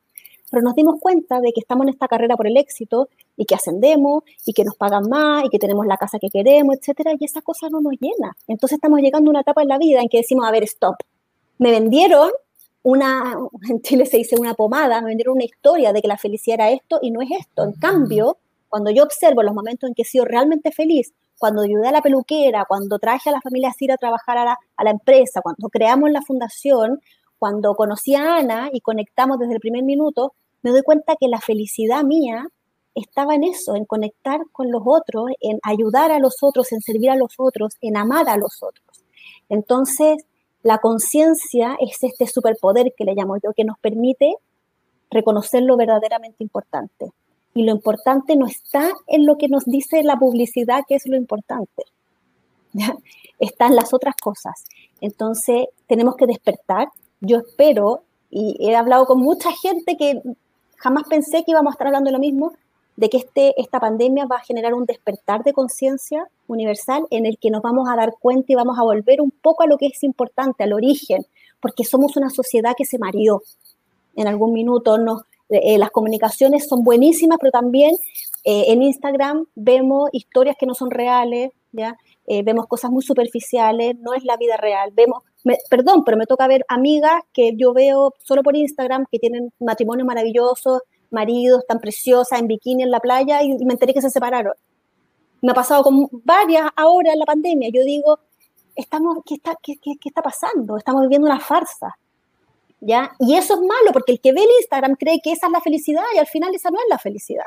Pero nos dimos cuenta de que estamos en esta carrera por el éxito y que ascendemos y que nos pagan más y que tenemos la casa que queremos, etcétera, y esa cosa no nos llena. Entonces estamos llegando a una etapa en la vida en que decimos, a ver, stop. Me vendieron una, en Chile se dice una pomada, me vendieron una historia de que la felicidad era esto y no es esto. En cambio, cuando yo observo los momentos en que he sido realmente feliz, cuando ayudé a la peluquera, cuando traje a la familia a ir a trabajar a la, a la empresa, cuando creamos la fundación, cuando conocí a Ana y conectamos desde el primer minuto, me doy cuenta que la felicidad mía estaba en eso, en conectar con los otros, en ayudar a los otros, en servir a los otros, en amar a los otros. Entonces, la conciencia es este superpoder que le llamo yo, que nos permite reconocer lo verdaderamente importante. Y lo importante no está en lo que nos dice la publicidad, que es lo importante. Están las otras cosas. Entonces, tenemos que despertar. Yo espero, y he hablado con mucha gente que jamás pensé que íbamos a estar hablando de lo mismo, de que este, esta pandemia va a generar un despertar de conciencia universal en el que nos vamos a dar cuenta y vamos a volver un poco a lo que es importante, al origen, porque somos una sociedad que se mareó. En algún minuto nos, eh, las comunicaciones son buenísimas, pero también eh, en Instagram vemos historias que no son reales, ¿ya? Eh, vemos cosas muy superficiales, no es la vida real. Vemos, perdón, pero me toca ver amigas que yo veo solo por Instagram que tienen matrimonio maravilloso, maridos tan preciosas en bikini en la playa y, me enteré que se separaron. Me ha pasado con varias ahora en la pandemia. Yo digo, estamos, ¿qué está, qué, qué, qué está pasando? Estamos viviendo una farsa. ¿Ya? Y eso es malo porque el que ve el Instagram cree que esa es la felicidad y al final esa no es la felicidad.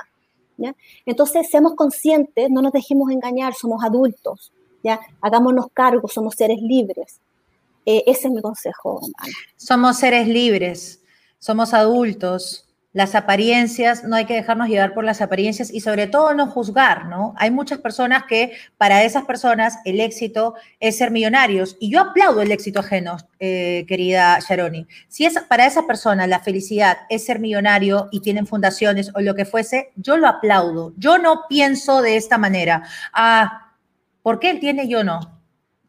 ¿ya? Entonces, seamos conscientes, no nos dejemos engañar, somos adultos, ¿ya? Hagámonos cargo, somos seres libres. Eh, ese es mi consejo. Somos seres libres, somos adultos, las apariencias, no hay que dejarnos llevar por las apariencias y sobre todo no juzgar, ¿no? Hay muchas personas que para esas personas el éxito es ser millonarios y yo aplaudo el éxito ajeno, eh, querida Sharoni. Si es para esa persona la felicidad es ser millonario y tienen fundaciones o lo que fuese, yo lo aplaudo. Yo no pienso de esta manera. Ah, ¿por qué él tiene y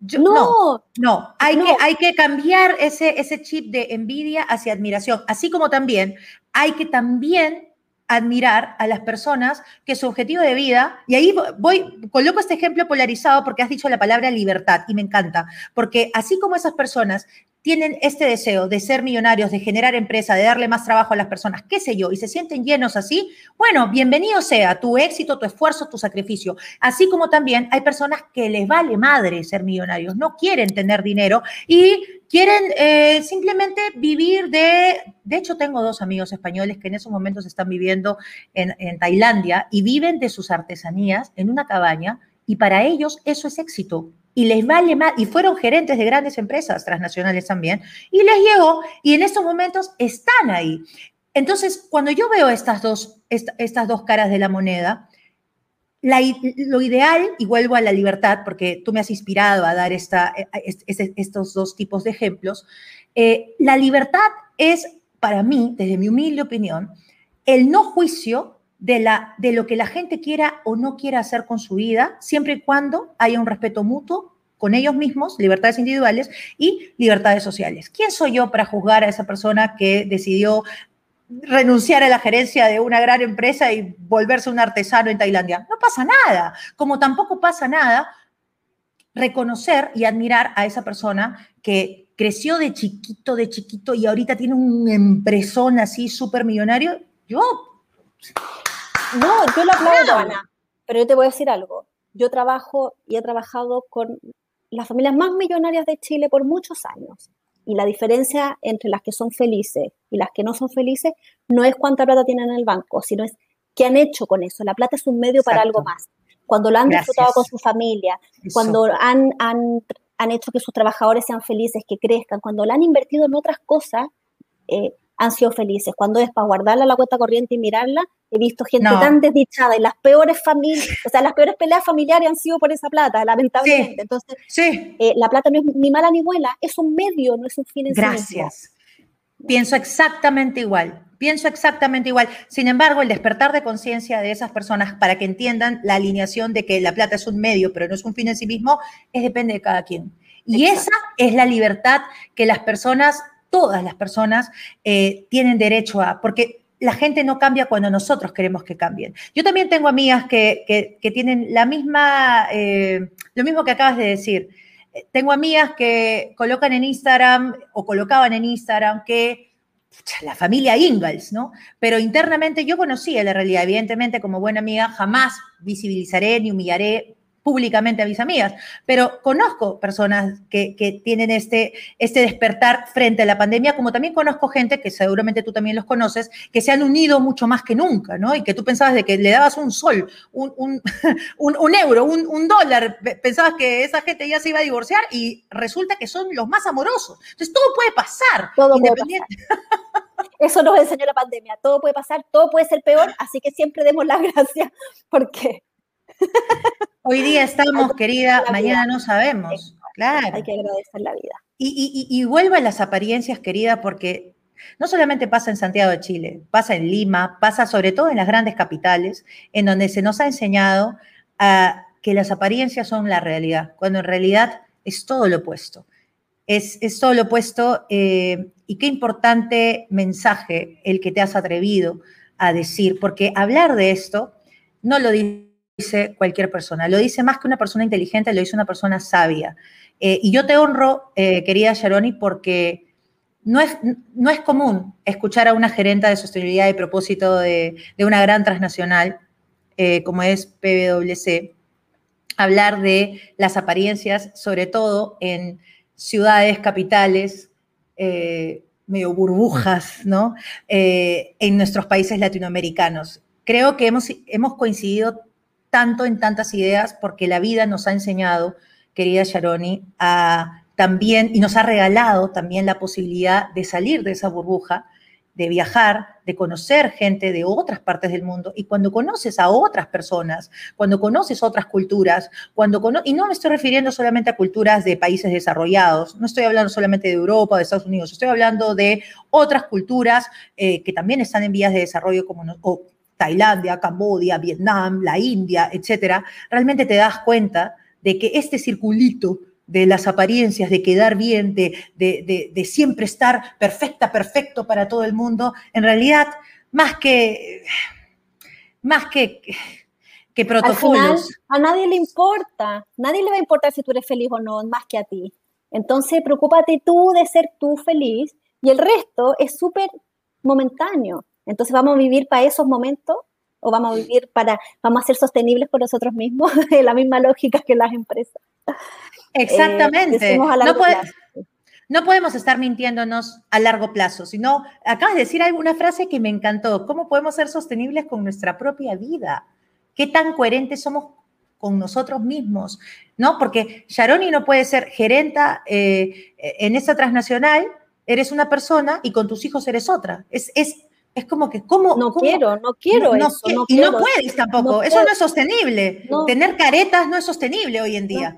yo no? no, no, hay, Que, hay que cambiar ese, ese chip de envidia hacia admiración, así como también hay que también admirar a las personas que su objetivo de vida, y ahí voy, coloco este ejemplo polarizado porque has dicho la palabra libertad y me encanta, porque así como esas personas tienen este deseo de ser millonarios, de generar empresa, de darle más trabajo a las personas, qué sé yo, y se sienten llenos así, bueno, bienvenido sea tu éxito, tu esfuerzo, tu sacrificio. Así como también hay personas que les vale madre ser millonarios, no quieren tener dinero y quieren eh, simplemente vivir de... De hecho, tengo dos amigos españoles que en esos momentos están viviendo en, en Tailandia y viven de sus artesanías en una cabaña y para ellos eso es éxito y les vale más, y fueron gerentes de grandes empresas transnacionales también, y les llegó, y en estos momentos están ahí. Entonces, cuando yo veo estas dos, estas dos caras de la moneda, lo ideal, y vuelvo a la libertad, porque tú me has inspirado a dar esta, estos dos tipos de ejemplos, eh, la libertad es, para mí, desde mi humilde opinión, el no juicio de, la, de lo que la gente quiera o no quiera hacer con su vida, siempre y cuando haya un respeto mutuo con ellos mismos, libertades individuales y libertades sociales. ¿Quién soy yo para juzgar a esa persona que decidió renunciar a la gerencia de una gran empresa y volverse un artesano en Tailandia? No pasa nada, como tampoco pasa nada reconocer y admirar a esa persona que creció de chiquito, de chiquito y ahorita tiene un empresón así súper millonario. Yo no, yo lo aplaudo, Ana. Pero yo te voy a decir algo. Yo trabajo y he trabajado con las familias más millonarias de Chile por muchos años. Y la diferencia entre las que son felices y las que no son felices no es cuánta plata tienen en el banco, sino es qué han hecho con eso. La plata es un medio para algo más. Cuando lo han disfrutado con su familia, cuando han, han, han, hecho que sus trabajadores sean felices, que crezcan, cuando lo han invertido en otras cosas, eh, han sido felices. Cuando es para guardarla la cuenta corriente y mirarla, he visto gente tan desdichada y las peores familias, o sea, las peores peleas familiares han sido por esa plata, lamentablemente. Entonces, eh, la plata no es ni mala ni buena, es un medio, no es un fin en Gracias. Pienso exactamente igual. Pienso exactamente igual. Sin embargo, el despertar de conciencia de esas personas para que entiendan la alineación de que la plata es un medio, pero no es un fin en sí mismo, es depende de cada quien. Y esa es la libertad que las personas todas las personas eh, tienen derecho a, porque la gente no cambia cuando nosotros queremos que cambien. Yo también tengo amigas que, tienen la misma, eh, lo mismo que acabas de decir. Tengo amigas que colocan en Instagram o colocaban en Instagram que la familia Ingalls, ¿no? Pero internamente yo conocía la realidad, evidentemente como buena amiga jamás visibilizaré ni humillaré públicamente a mis amigas, pero conozco personas que, tienen este, este despertar frente a la pandemia, como también conozco gente, que seguramente tú también los conoces, que se han unido mucho más que nunca, ¿no? Y que tú pensabas de que le dabas un sol, un, un, [laughs] un, euro, un, dólar, pensabas que esa gente ya se iba a divorciar y resulta que son los más amorosos. Entonces, todo puede pasar. Todo puede pasar. Eso nos enseñó la pandemia. Todo puede pasar, todo puede ser peor, así que siempre demos las [laughs] gracias porque Hoy día estamos, querida, mañana no sabemos. Claro. Hay que agradecer la vida. Y, y, y, vuelvo a las apariencias, querida, porque No solamente pasa en Santiago de Chile, pasa en Lima, pasa sobre todo en las grandes capitales, en donde se nos ha enseñado a que las apariencias son la realidad, cuando en realidad es todo lo opuesto. Es, es todo lo opuesto eh, y qué importante mensaje el que te has atrevido a decir, porque hablar de esto no lo dice cualquier persona, lo dice más que una persona inteligente, lo dice una persona sabia. Eh, y yo te honro, eh, querida Sharoni, porque no es, no es común escuchar a una gerenta de sostenibilidad y propósito de, de una gran transnacional como es PwC hablar de las apariencias, sobre todo en ciudades, capitales, eh, medio burbujas, ¿no? Eh, en nuestros países latinoamericanos. Creo que hemos, hemos coincidido tanto en tantas ideas porque la vida nos ha enseñado, querida Sharoni, a también, y nos ha regalado también la posibilidad de salir de esa burbuja de viajar, de conocer gente de otras partes del mundo. Y cuando conoces a otras personas, cuando conoces otras culturas, cuando y no me estoy refiriendo solamente a culturas de países desarrollados, no estoy hablando solamente de Europa de Estados Unidos, estoy hablando de otras culturas eh, que también están en vías de desarrollo como Tailandia, Cambodia, Vietnam, la India, etcétera, realmente te das cuenta de que este circulito de las apariencias, de quedar bien, de, de, siempre estar perfecta, perfecto para todo el mundo, en realidad, más que, más que, que protocolos. a nadie le importa, nadie le va a importar si tú eres feliz o no, más que a ti. Entonces, preocúpate tú de ser tú feliz y el resto es súper momentáneo. Entonces, vamos a vivir para esos momentos o vamos a vivir para, vamos a ser sostenibles por nosotros mismos, [laughs] la misma lógica que las empresas. [laughs] Exactamente. no, podemos estar mintiéndonos a largo plazo, sino acabas de decir alguna frase que me encantó. ¿Cómo podemos ser sostenibles con nuestra propia vida? ¿Qué tan coherentes somos con nosotros mismos? ¿No? Porque Sharoni no puede ser gerenta eh, en esa transnacional, eres una persona y con tus hijos eres otra. Es, es, es como que, ¿cómo? No quiero, no quiero eso. y no puedes tampoco, eso no es sostenible. Tener caretas no es sostenible hoy en día.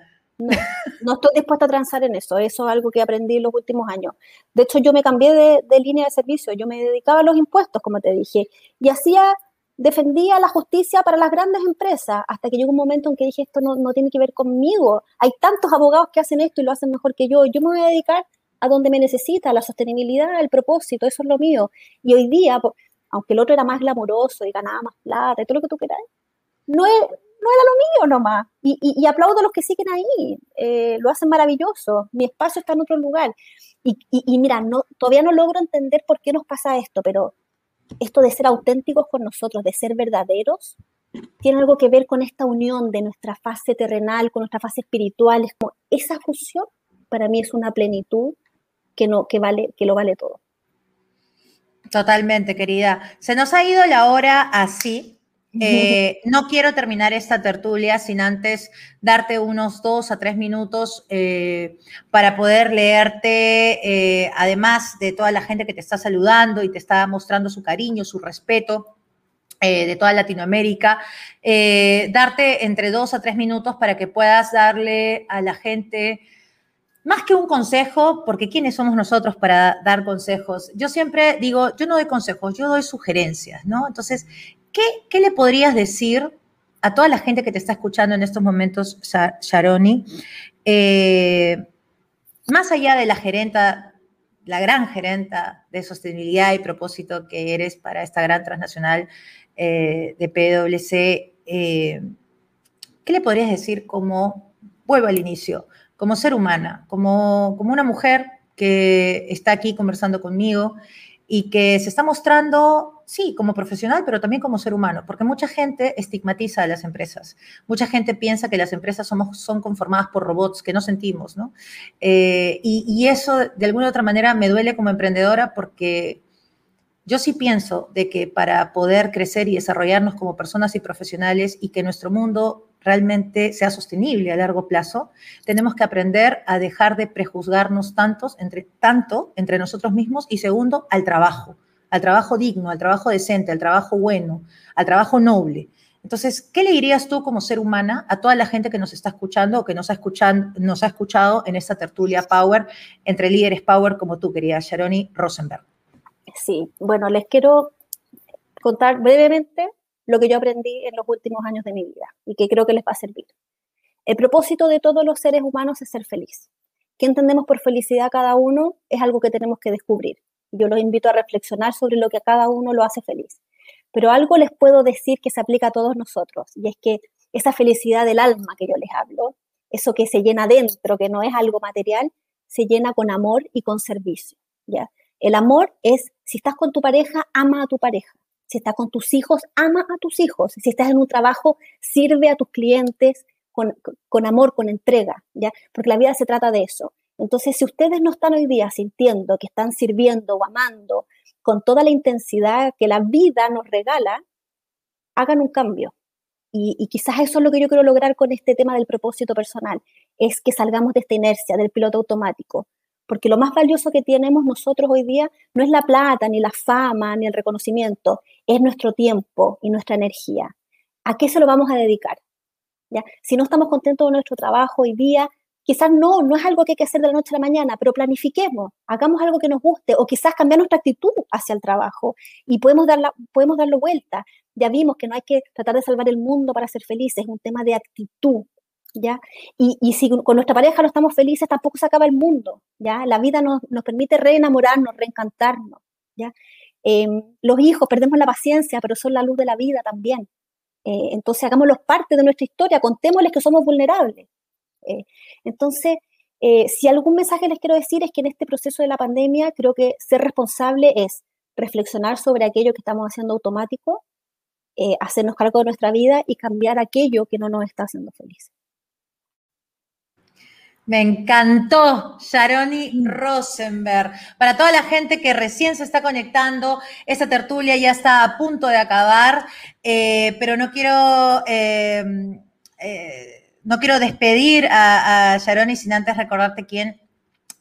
No, estoy dispuesta a transar en eso. Eso es algo que aprendí en los últimos años. De hecho, yo me cambié de, línea de servicio. Yo me dedicaba a los impuestos, como te dije, y hacía, defendía la justicia para las grandes empresas, hasta que llegó un momento en que dije, esto no, no tiene que ver conmigo. Hay tantos abogados que hacen esto y lo hacen mejor que yo. Yo me voy a dedicar a donde me necesita, la sostenibilidad, el propósito, eso es lo mío. Y hoy día, aunque el otro era más glamoroso y ganaba más plata y todo lo que tú quieras, no no era lo mío nomás. Y, y, aplaudo a los que siguen ahí, eh, lo hacen maravilloso. Mi espacio está en otro lugar. Y, y, mira, no, todavía no logro entender por qué nos pasa esto, pero esto de ser auténticos con nosotros, de ser verdaderos, tiene algo que ver con esta unión de nuestra fase terrenal con nuestra fase espiritual. Es como esa fusión para mí es una plenitud que, no, que, vale, que lo vale todo. Totalmente, querida. Se nos ha ido la hora así, eh, no quiero terminar esta tertulia sin antes darte unos dos a tres minutos eh, para poder leerte, eh, además de toda la gente que te está saludando y te está mostrando su cariño, su respeto de toda Latinoamérica, darte entre dos a tres minutos para que puedas darle a la gente más que un consejo, porque ¿quiénes somos nosotros para dar consejos? Yo siempre digo, yo no doy consejos, yo doy sugerencias, ¿no? Entonces, ¿qué, le podrías decir a toda la gente que te está escuchando en estos momentos, Sharoni? Eh, más allá de la gerenta, la gran gerenta de sostenibilidad y propósito que eres para esta gran transnacional eh, de PwC, eh, ¿qué le podrías decir como, vuelvo al inicio, como ser humana, como, como una mujer que está aquí conversando conmigo y que se está mostrando, sí, como profesional, pero también como ser humano, porque mucha gente estigmatiza a las empresas. Mucha gente piensa que las empresas somos, son conformadas por robots que no sentimos, ¿no? Eh, y, y, eso, de alguna otra manera, me duele como emprendedora porque yo sí pienso de que para poder crecer y desarrollarnos como personas y profesionales y que nuestro mundo realmente sea sostenible a largo plazo, tenemos que aprender a dejar de prejuzgarnos tantos entre, tanto entre nosotros mismos y segundo, al trabajo, al trabajo digno, al trabajo decente, al trabajo bueno, al trabajo noble. Entonces, ¿qué le dirías tú como ser humana a toda la gente que nos está escuchando o que nos ha, escuchado, nos ha escuchado en esta tertulia Power entre líderes Power como tú, querida Sharoni Rosenberg? Sí, bueno, les quiero contar brevemente lo que yo aprendí en los últimos años de mi vida y que creo que les va a servir. El propósito de todos los seres humanos es ser feliz. ¿Qué entendemos por felicidad cada uno? Es algo que tenemos que descubrir. Yo los invito a reflexionar sobre lo que a cada uno lo hace feliz. Pero algo les puedo decir que se aplica a todos nosotros, y es que esa felicidad del alma que yo les hablo, eso que se llena dentro, que no es algo material, se llena con amor y con servicio. ¿ya? El amor es, si estás con tu pareja, ama a tu pareja. Si estás con tus hijos, ama a tus hijos. Si estás en un trabajo, sirve a tus clientes con, con amor, con entrega, ¿ya? Porque la vida se trata de eso. Entonces, si ustedes no están hoy día sintiendo que están sirviendo o amando con toda la intensidad que la vida nos regala, hagan un cambio. Y, y, quizás eso es lo que yo quiero lograr con este tema del propósito personal, es que salgamos de esta inercia, del piloto automático. Porque lo más valioso que tenemos nosotros hoy día no es la plata, ni la fama, ni el reconocimiento, es nuestro tiempo y nuestra energía. ¿A qué se lo vamos a dedicar? ¿Ya? Si no estamos contentos de nuestro trabajo hoy día, quizás no, no es algo que hay que hacer de la noche a la mañana, pero planifiquemos, hagamos algo que nos guste o quizás cambiar nuestra actitud hacia el trabajo y podemos, darla, podemos darlo vuelta. Ya vimos que no hay que tratar de salvar el mundo para ser felices, es un tema de actitud, ¿ya? Y, y, si con nuestra pareja no estamos felices, tampoco se acaba el mundo, ¿ya? La vida nos, nos permite reenamorarnos, reencantarnos, ¿ya? Eh, los hijos, perdemos la paciencia, pero son la luz de la vida también. Eh, entonces, hagámoslos parte de nuestra historia, contémosles que somos vulnerables. Eh, entonces, eh, si algún mensaje les quiero decir es que en este proceso de la pandemia creo que ser responsable es reflexionar sobre aquello que estamos haciendo automático, eh, hacernos cargo de nuestra vida y cambiar aquello que no nos está haciendo felices. Me encantó, Sharoni Rosenberg. Para toda la gente que recién se está conectando, esta tertulia ya está a punto de acabar, eh, pero no quiero, eh, eh, no quiero despedir a, Sharoni sin antes recordarte quién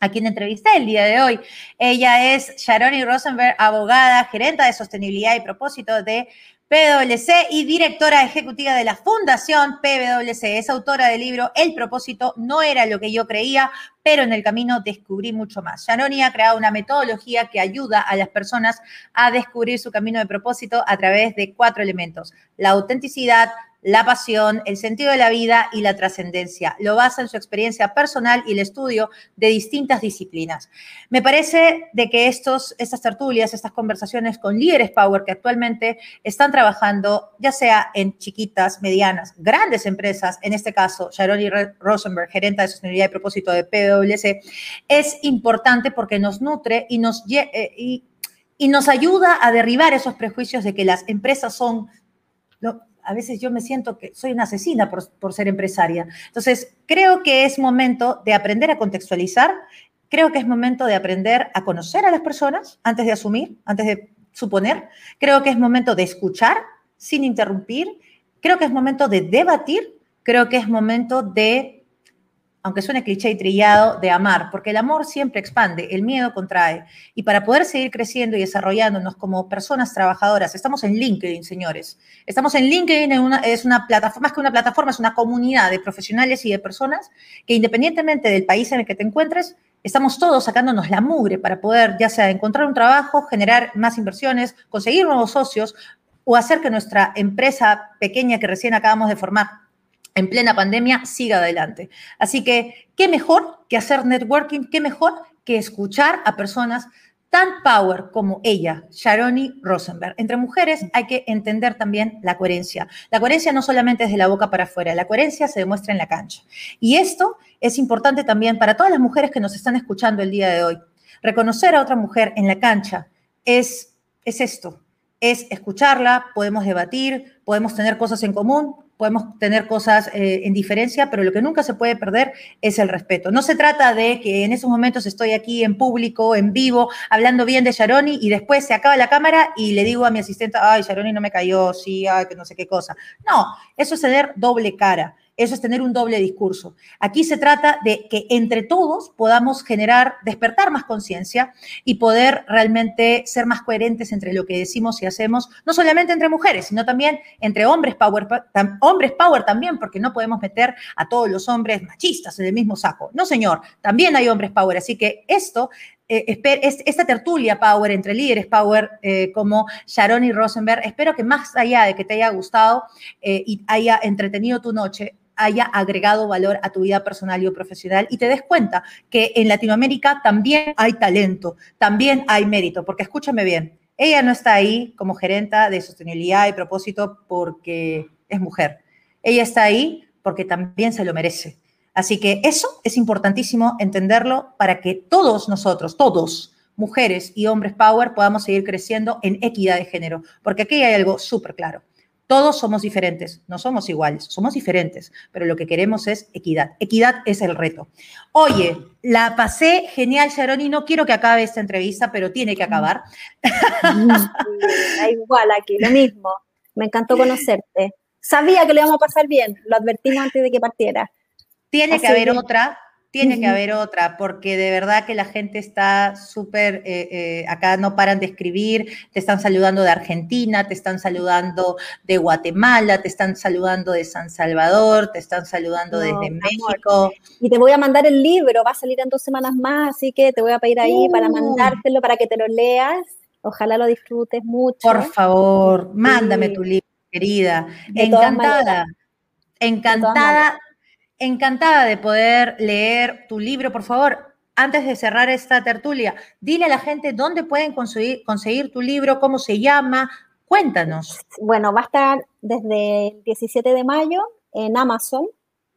a quien entrevisté el día de hoy. Ella es Sharoni Rosenberg, abogada, gerenta de sostenibilidad y propósito de PwC y directora ejecutiva de la Fundación PwC. Es autora del libro El propósito no era lo que yo creía, pero en el camino descubrí mucho más. Shanoni ha creado una metodología que ayuda a las personas a descubrir su camino de propósito a través de cuatro elementos. La autenticidad, la pasión, el sentido de la vida y la trascendencia. Lo basa en su experiencia personal y el estudio de distintas disciplinas. Me parece de que estos, estas tertulias, estas conversaciones con líderes Power que actualmente están trabajando, ya sea en chiquitas, medianas, grandes empresas, en este caso, Sharoni Rosenberg, gerenta de sostenibilidad y propósito de PwC, es importante porque nos nutre y nos, eh, y, y nos ayuda a derribar esos prejuicios de que las empresas son a veces yo me siento que soy una asesina por, ser empresaria. Entonces, creo que es momento de aprender a contextualizar, creo que es momento de aprender a conocer a las personas antes de asumir, antes de suponer, creo que es momento de escuchar sin interrumpir, creo que es momento de debatir, creo que es momento de aunque suene cliché y trillado, de amar, porque el amor siempre expande, el miedo contrae. Y para poder seguir creciendo y desarrollándonos como personas trabajadoras, estamos en LinkedIn, señores. Estamos en LinkedIn, es una plataforma, más que una plataforma, es una comunidad de profesionales y de personas que independientemente del país en el que te encuentres, estamos todos sacándonos la mugre para poder ya sea encontrar un trabajo, generar más inversiones, conseguir nuevos socios o hacer que nuestra empresa pequeña que recién acabamos de formar en plena pandemia siga adelante. Así que, ¿qué mejor que hacer networking? ¿Qué mejor que escuchar a personas tan power como ella, Sharoni Rosenberg? Entre mujeres hay que entender también la coherencia. La coherencia no solamente es de la boca para afuera, la coherencia se demuestra en la cancha. Y esto es importante también para todas las mujeres que nos están escuchando el día de hoy. Reconocer a otra mujer en la cancha es, es esto, es escucharla, podemos debatir, podemos tener cosas en común, podemos tener cosas eh, en diferencia, pero lo que nunca se puede perder es el respeto. No se trata de que en esos momentos estoy aquí en público, en vivo, hablando bien de Sharoni y después se acaba la cámara y le digo a mi asistente, ay, Sharoni no me cayó, sí, ay, que no sé qué cosa. No, eso es tener doble cara. Eso es tener un doble discurso. Aquí se trata de que entre todos podamos generar, despertar más conciencia y poder realmente ser más coherentes entre lo que decimos y hacemos, no solamente entre mujeres, sino también entre hombres power, hombres power también, porque no podemos meter a todos los hombres machistas en el mismo saco. No, señor, también hay hombres power. Así que esto eh, esta tertulia Power entre líderes Power eh, como Sharon y Rosenberg, espero que más allá de que te haya gustado y haya entretenido tu noche, haya agregado valor a tu vida personal y profesional y te des cuenta que en Latinoamérica también hay talento, también hay mérito, porque escúchame bien, ella no está ahí como gerenta de sostenibilidad y propósito porque es mujer. Ella está ahí porque también se lo merece. Así que eso es importantísimo entenderlo para que todos nosotros, todos, mujeres y hombres power, podamos seguir creciendo en equidad de género, porque aquí hay algo súper claro. Todos somos diferentes, no somos iguales, somos diferentes, pero lo que queremos es equidad. Equidad es el reto. Oye, la pasé genial, Sharon, y no quiero que acabe esta entrevista, pero tiene que acabar. Igual aquí, lo mismo. Me encantó conocerte. Sabía que le íbamos a pasar bien, lo advertimos antes de que partiera. Tiene que haber otra, tiene que haber otra, porque de verdad que la gente está súper, eh, eh, acá no paran de escribir, te están saludando de Argentina, te están saludando de Guatemala, te están saludando de San Salvador, te están saludando desde México. Y te voy a mandar el libro, va a salir en dos semanas más, así que te voy a pedir ahí para uh. mandártelo, para que te lo leas. Ojalá lo disfrutes mucho. Por favor, mándame tu libro, querida. encantada, encantada encantada de poder leer tu libro. Por favor, antes de cerrar esta tertulia, dile a la gente dónde pueden conseguir, tu libro, cómo se llama. Cuéntanos. Bueno, va a estar desde el 17 de mayo en Amazon.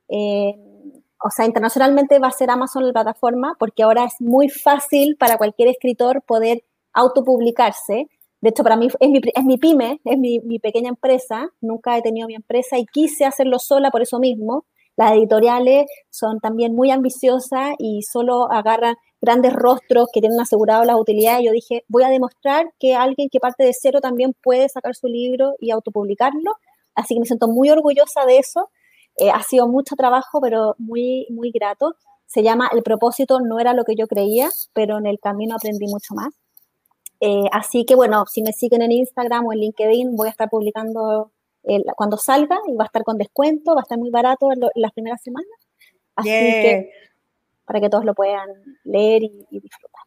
O sea, internacionalmente va a ser Amazon la plataforma porque ahora es muy fácil para cualquier escritor poder autopublicarse. De hecho, para mí es mi, es mi pyme, es mi, mi, pequeña empresa. Nunca he tenido mi empresa y quise hacerlo sola por eso mismo. Las editoriales son también muy ambiciosas y solo agarran grandes rostros que tienen asegurado las utilidades. Yo dije, voy a demostrar que alguien que parte de cero también puede sacar su libro y autopublicarlo. Así que me siento muy orgullosa de eso. Eh, ha sido mucho trabajo, pero muy, muy grato. Se llama El propósito no era lo que yo creía, pero en el camino aprendí mucho más. Eh, así que bueno, si me siguen en Instagram o en LinkedIn, voy a estar publicando cuando salga y va a estar con descuento, va a estar muy barato en, las primeras semanas. Así que para que todos lo puedan leer y, y disfrutar.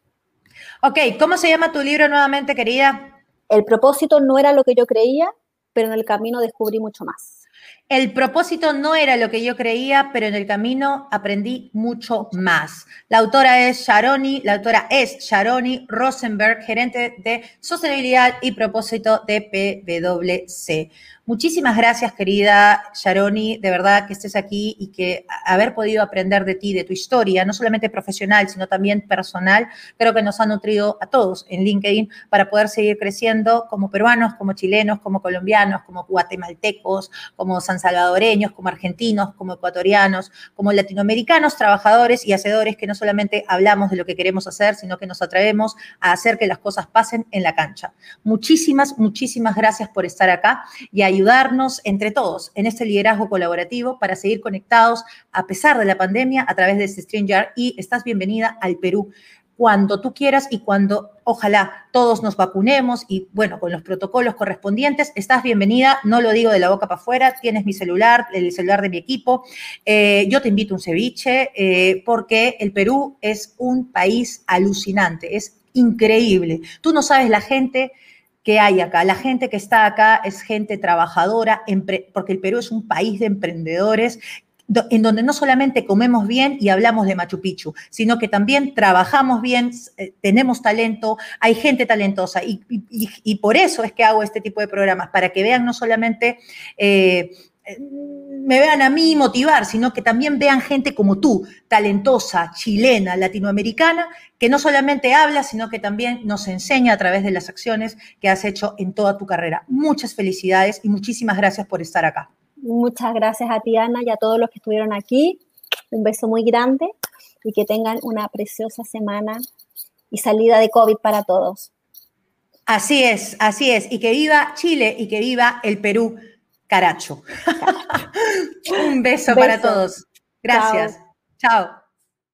Ok, ¿cómo se llama tu libro nuevamente, querida? El propósito no era lo que yo creía, pero en el camino descubrí mucho más. El propósito no era lo que yo creía, pero en el camino aprendí mucho más. La autora es Sharoni, la autora es Sharoni Rosenberg, gerente de sostenibilidad y propósito de PwC. Muchísimas gracias, querida Sharoni, de verdad que estés aquí y que haber podido aprender de ti, de tu historia, no solamente profesional, sino también personal, creo que nos ha nutrido a todos en LinkedIn para poder seguir creciendo como peruanos, como chilenos, como colombianos, como guatemaltecos, como san salvadoreños, como argentinos, como ecuatorianos, como latinoamericanos, trabajadores y hacedores que no solamente hablamos de lo que queremos hacer, sino que nos atrevemos a hacer que las cosas pasen en la cancha. Muchísimas, muchísimas gracias por estar acá y ayudar ayudarnos entre todos en este liderazgo colaborativo para seguir conectados a pesar de la pandemia a través de StreamYard y estás bienvenida al Perú cuando tú quieras y cuando ojalá todos nos vacunemos y bueno, con los protocolos correspondientes, estás bienvenida, no lo digo de la boca para afuera, tienes mi celular, el celular de mi equipo, eh, yo te invito a un ceviche eh, porque el Perú es un país alucinante, es increíble. Tú no sabes la gente que hay acá. La gente que está acá es gente trabajadora, porque el Perú es un país de emprendedores en donde no solamente comemos bien y hablamos de Machu Picchu, sino que también trabajamos bien, eh, tenemos talento, hay gente talentosa y, por eso es que hago este tipo de programas, para que vean no solamente... Eh, me vean a mí motivar, sino que también vean gente como tú, talentosa, chilena, latinoamericana, que no solamente habla, sino que también nos enseña a través de las acciones que has hecho en toda tu carrera. Muchas felicidades y muchísimas gracias por estar acá. Muchas gracias a ti, Ana, y a todos los que estuvieron aquí. Un beso muy grande y que tengan una preciosa semana y salida de COVID para todos. Así es, así es. Y que viva Chile y que viva el Perú. Caracho. [laughs] Un beso, para todos. Gracias. Chao.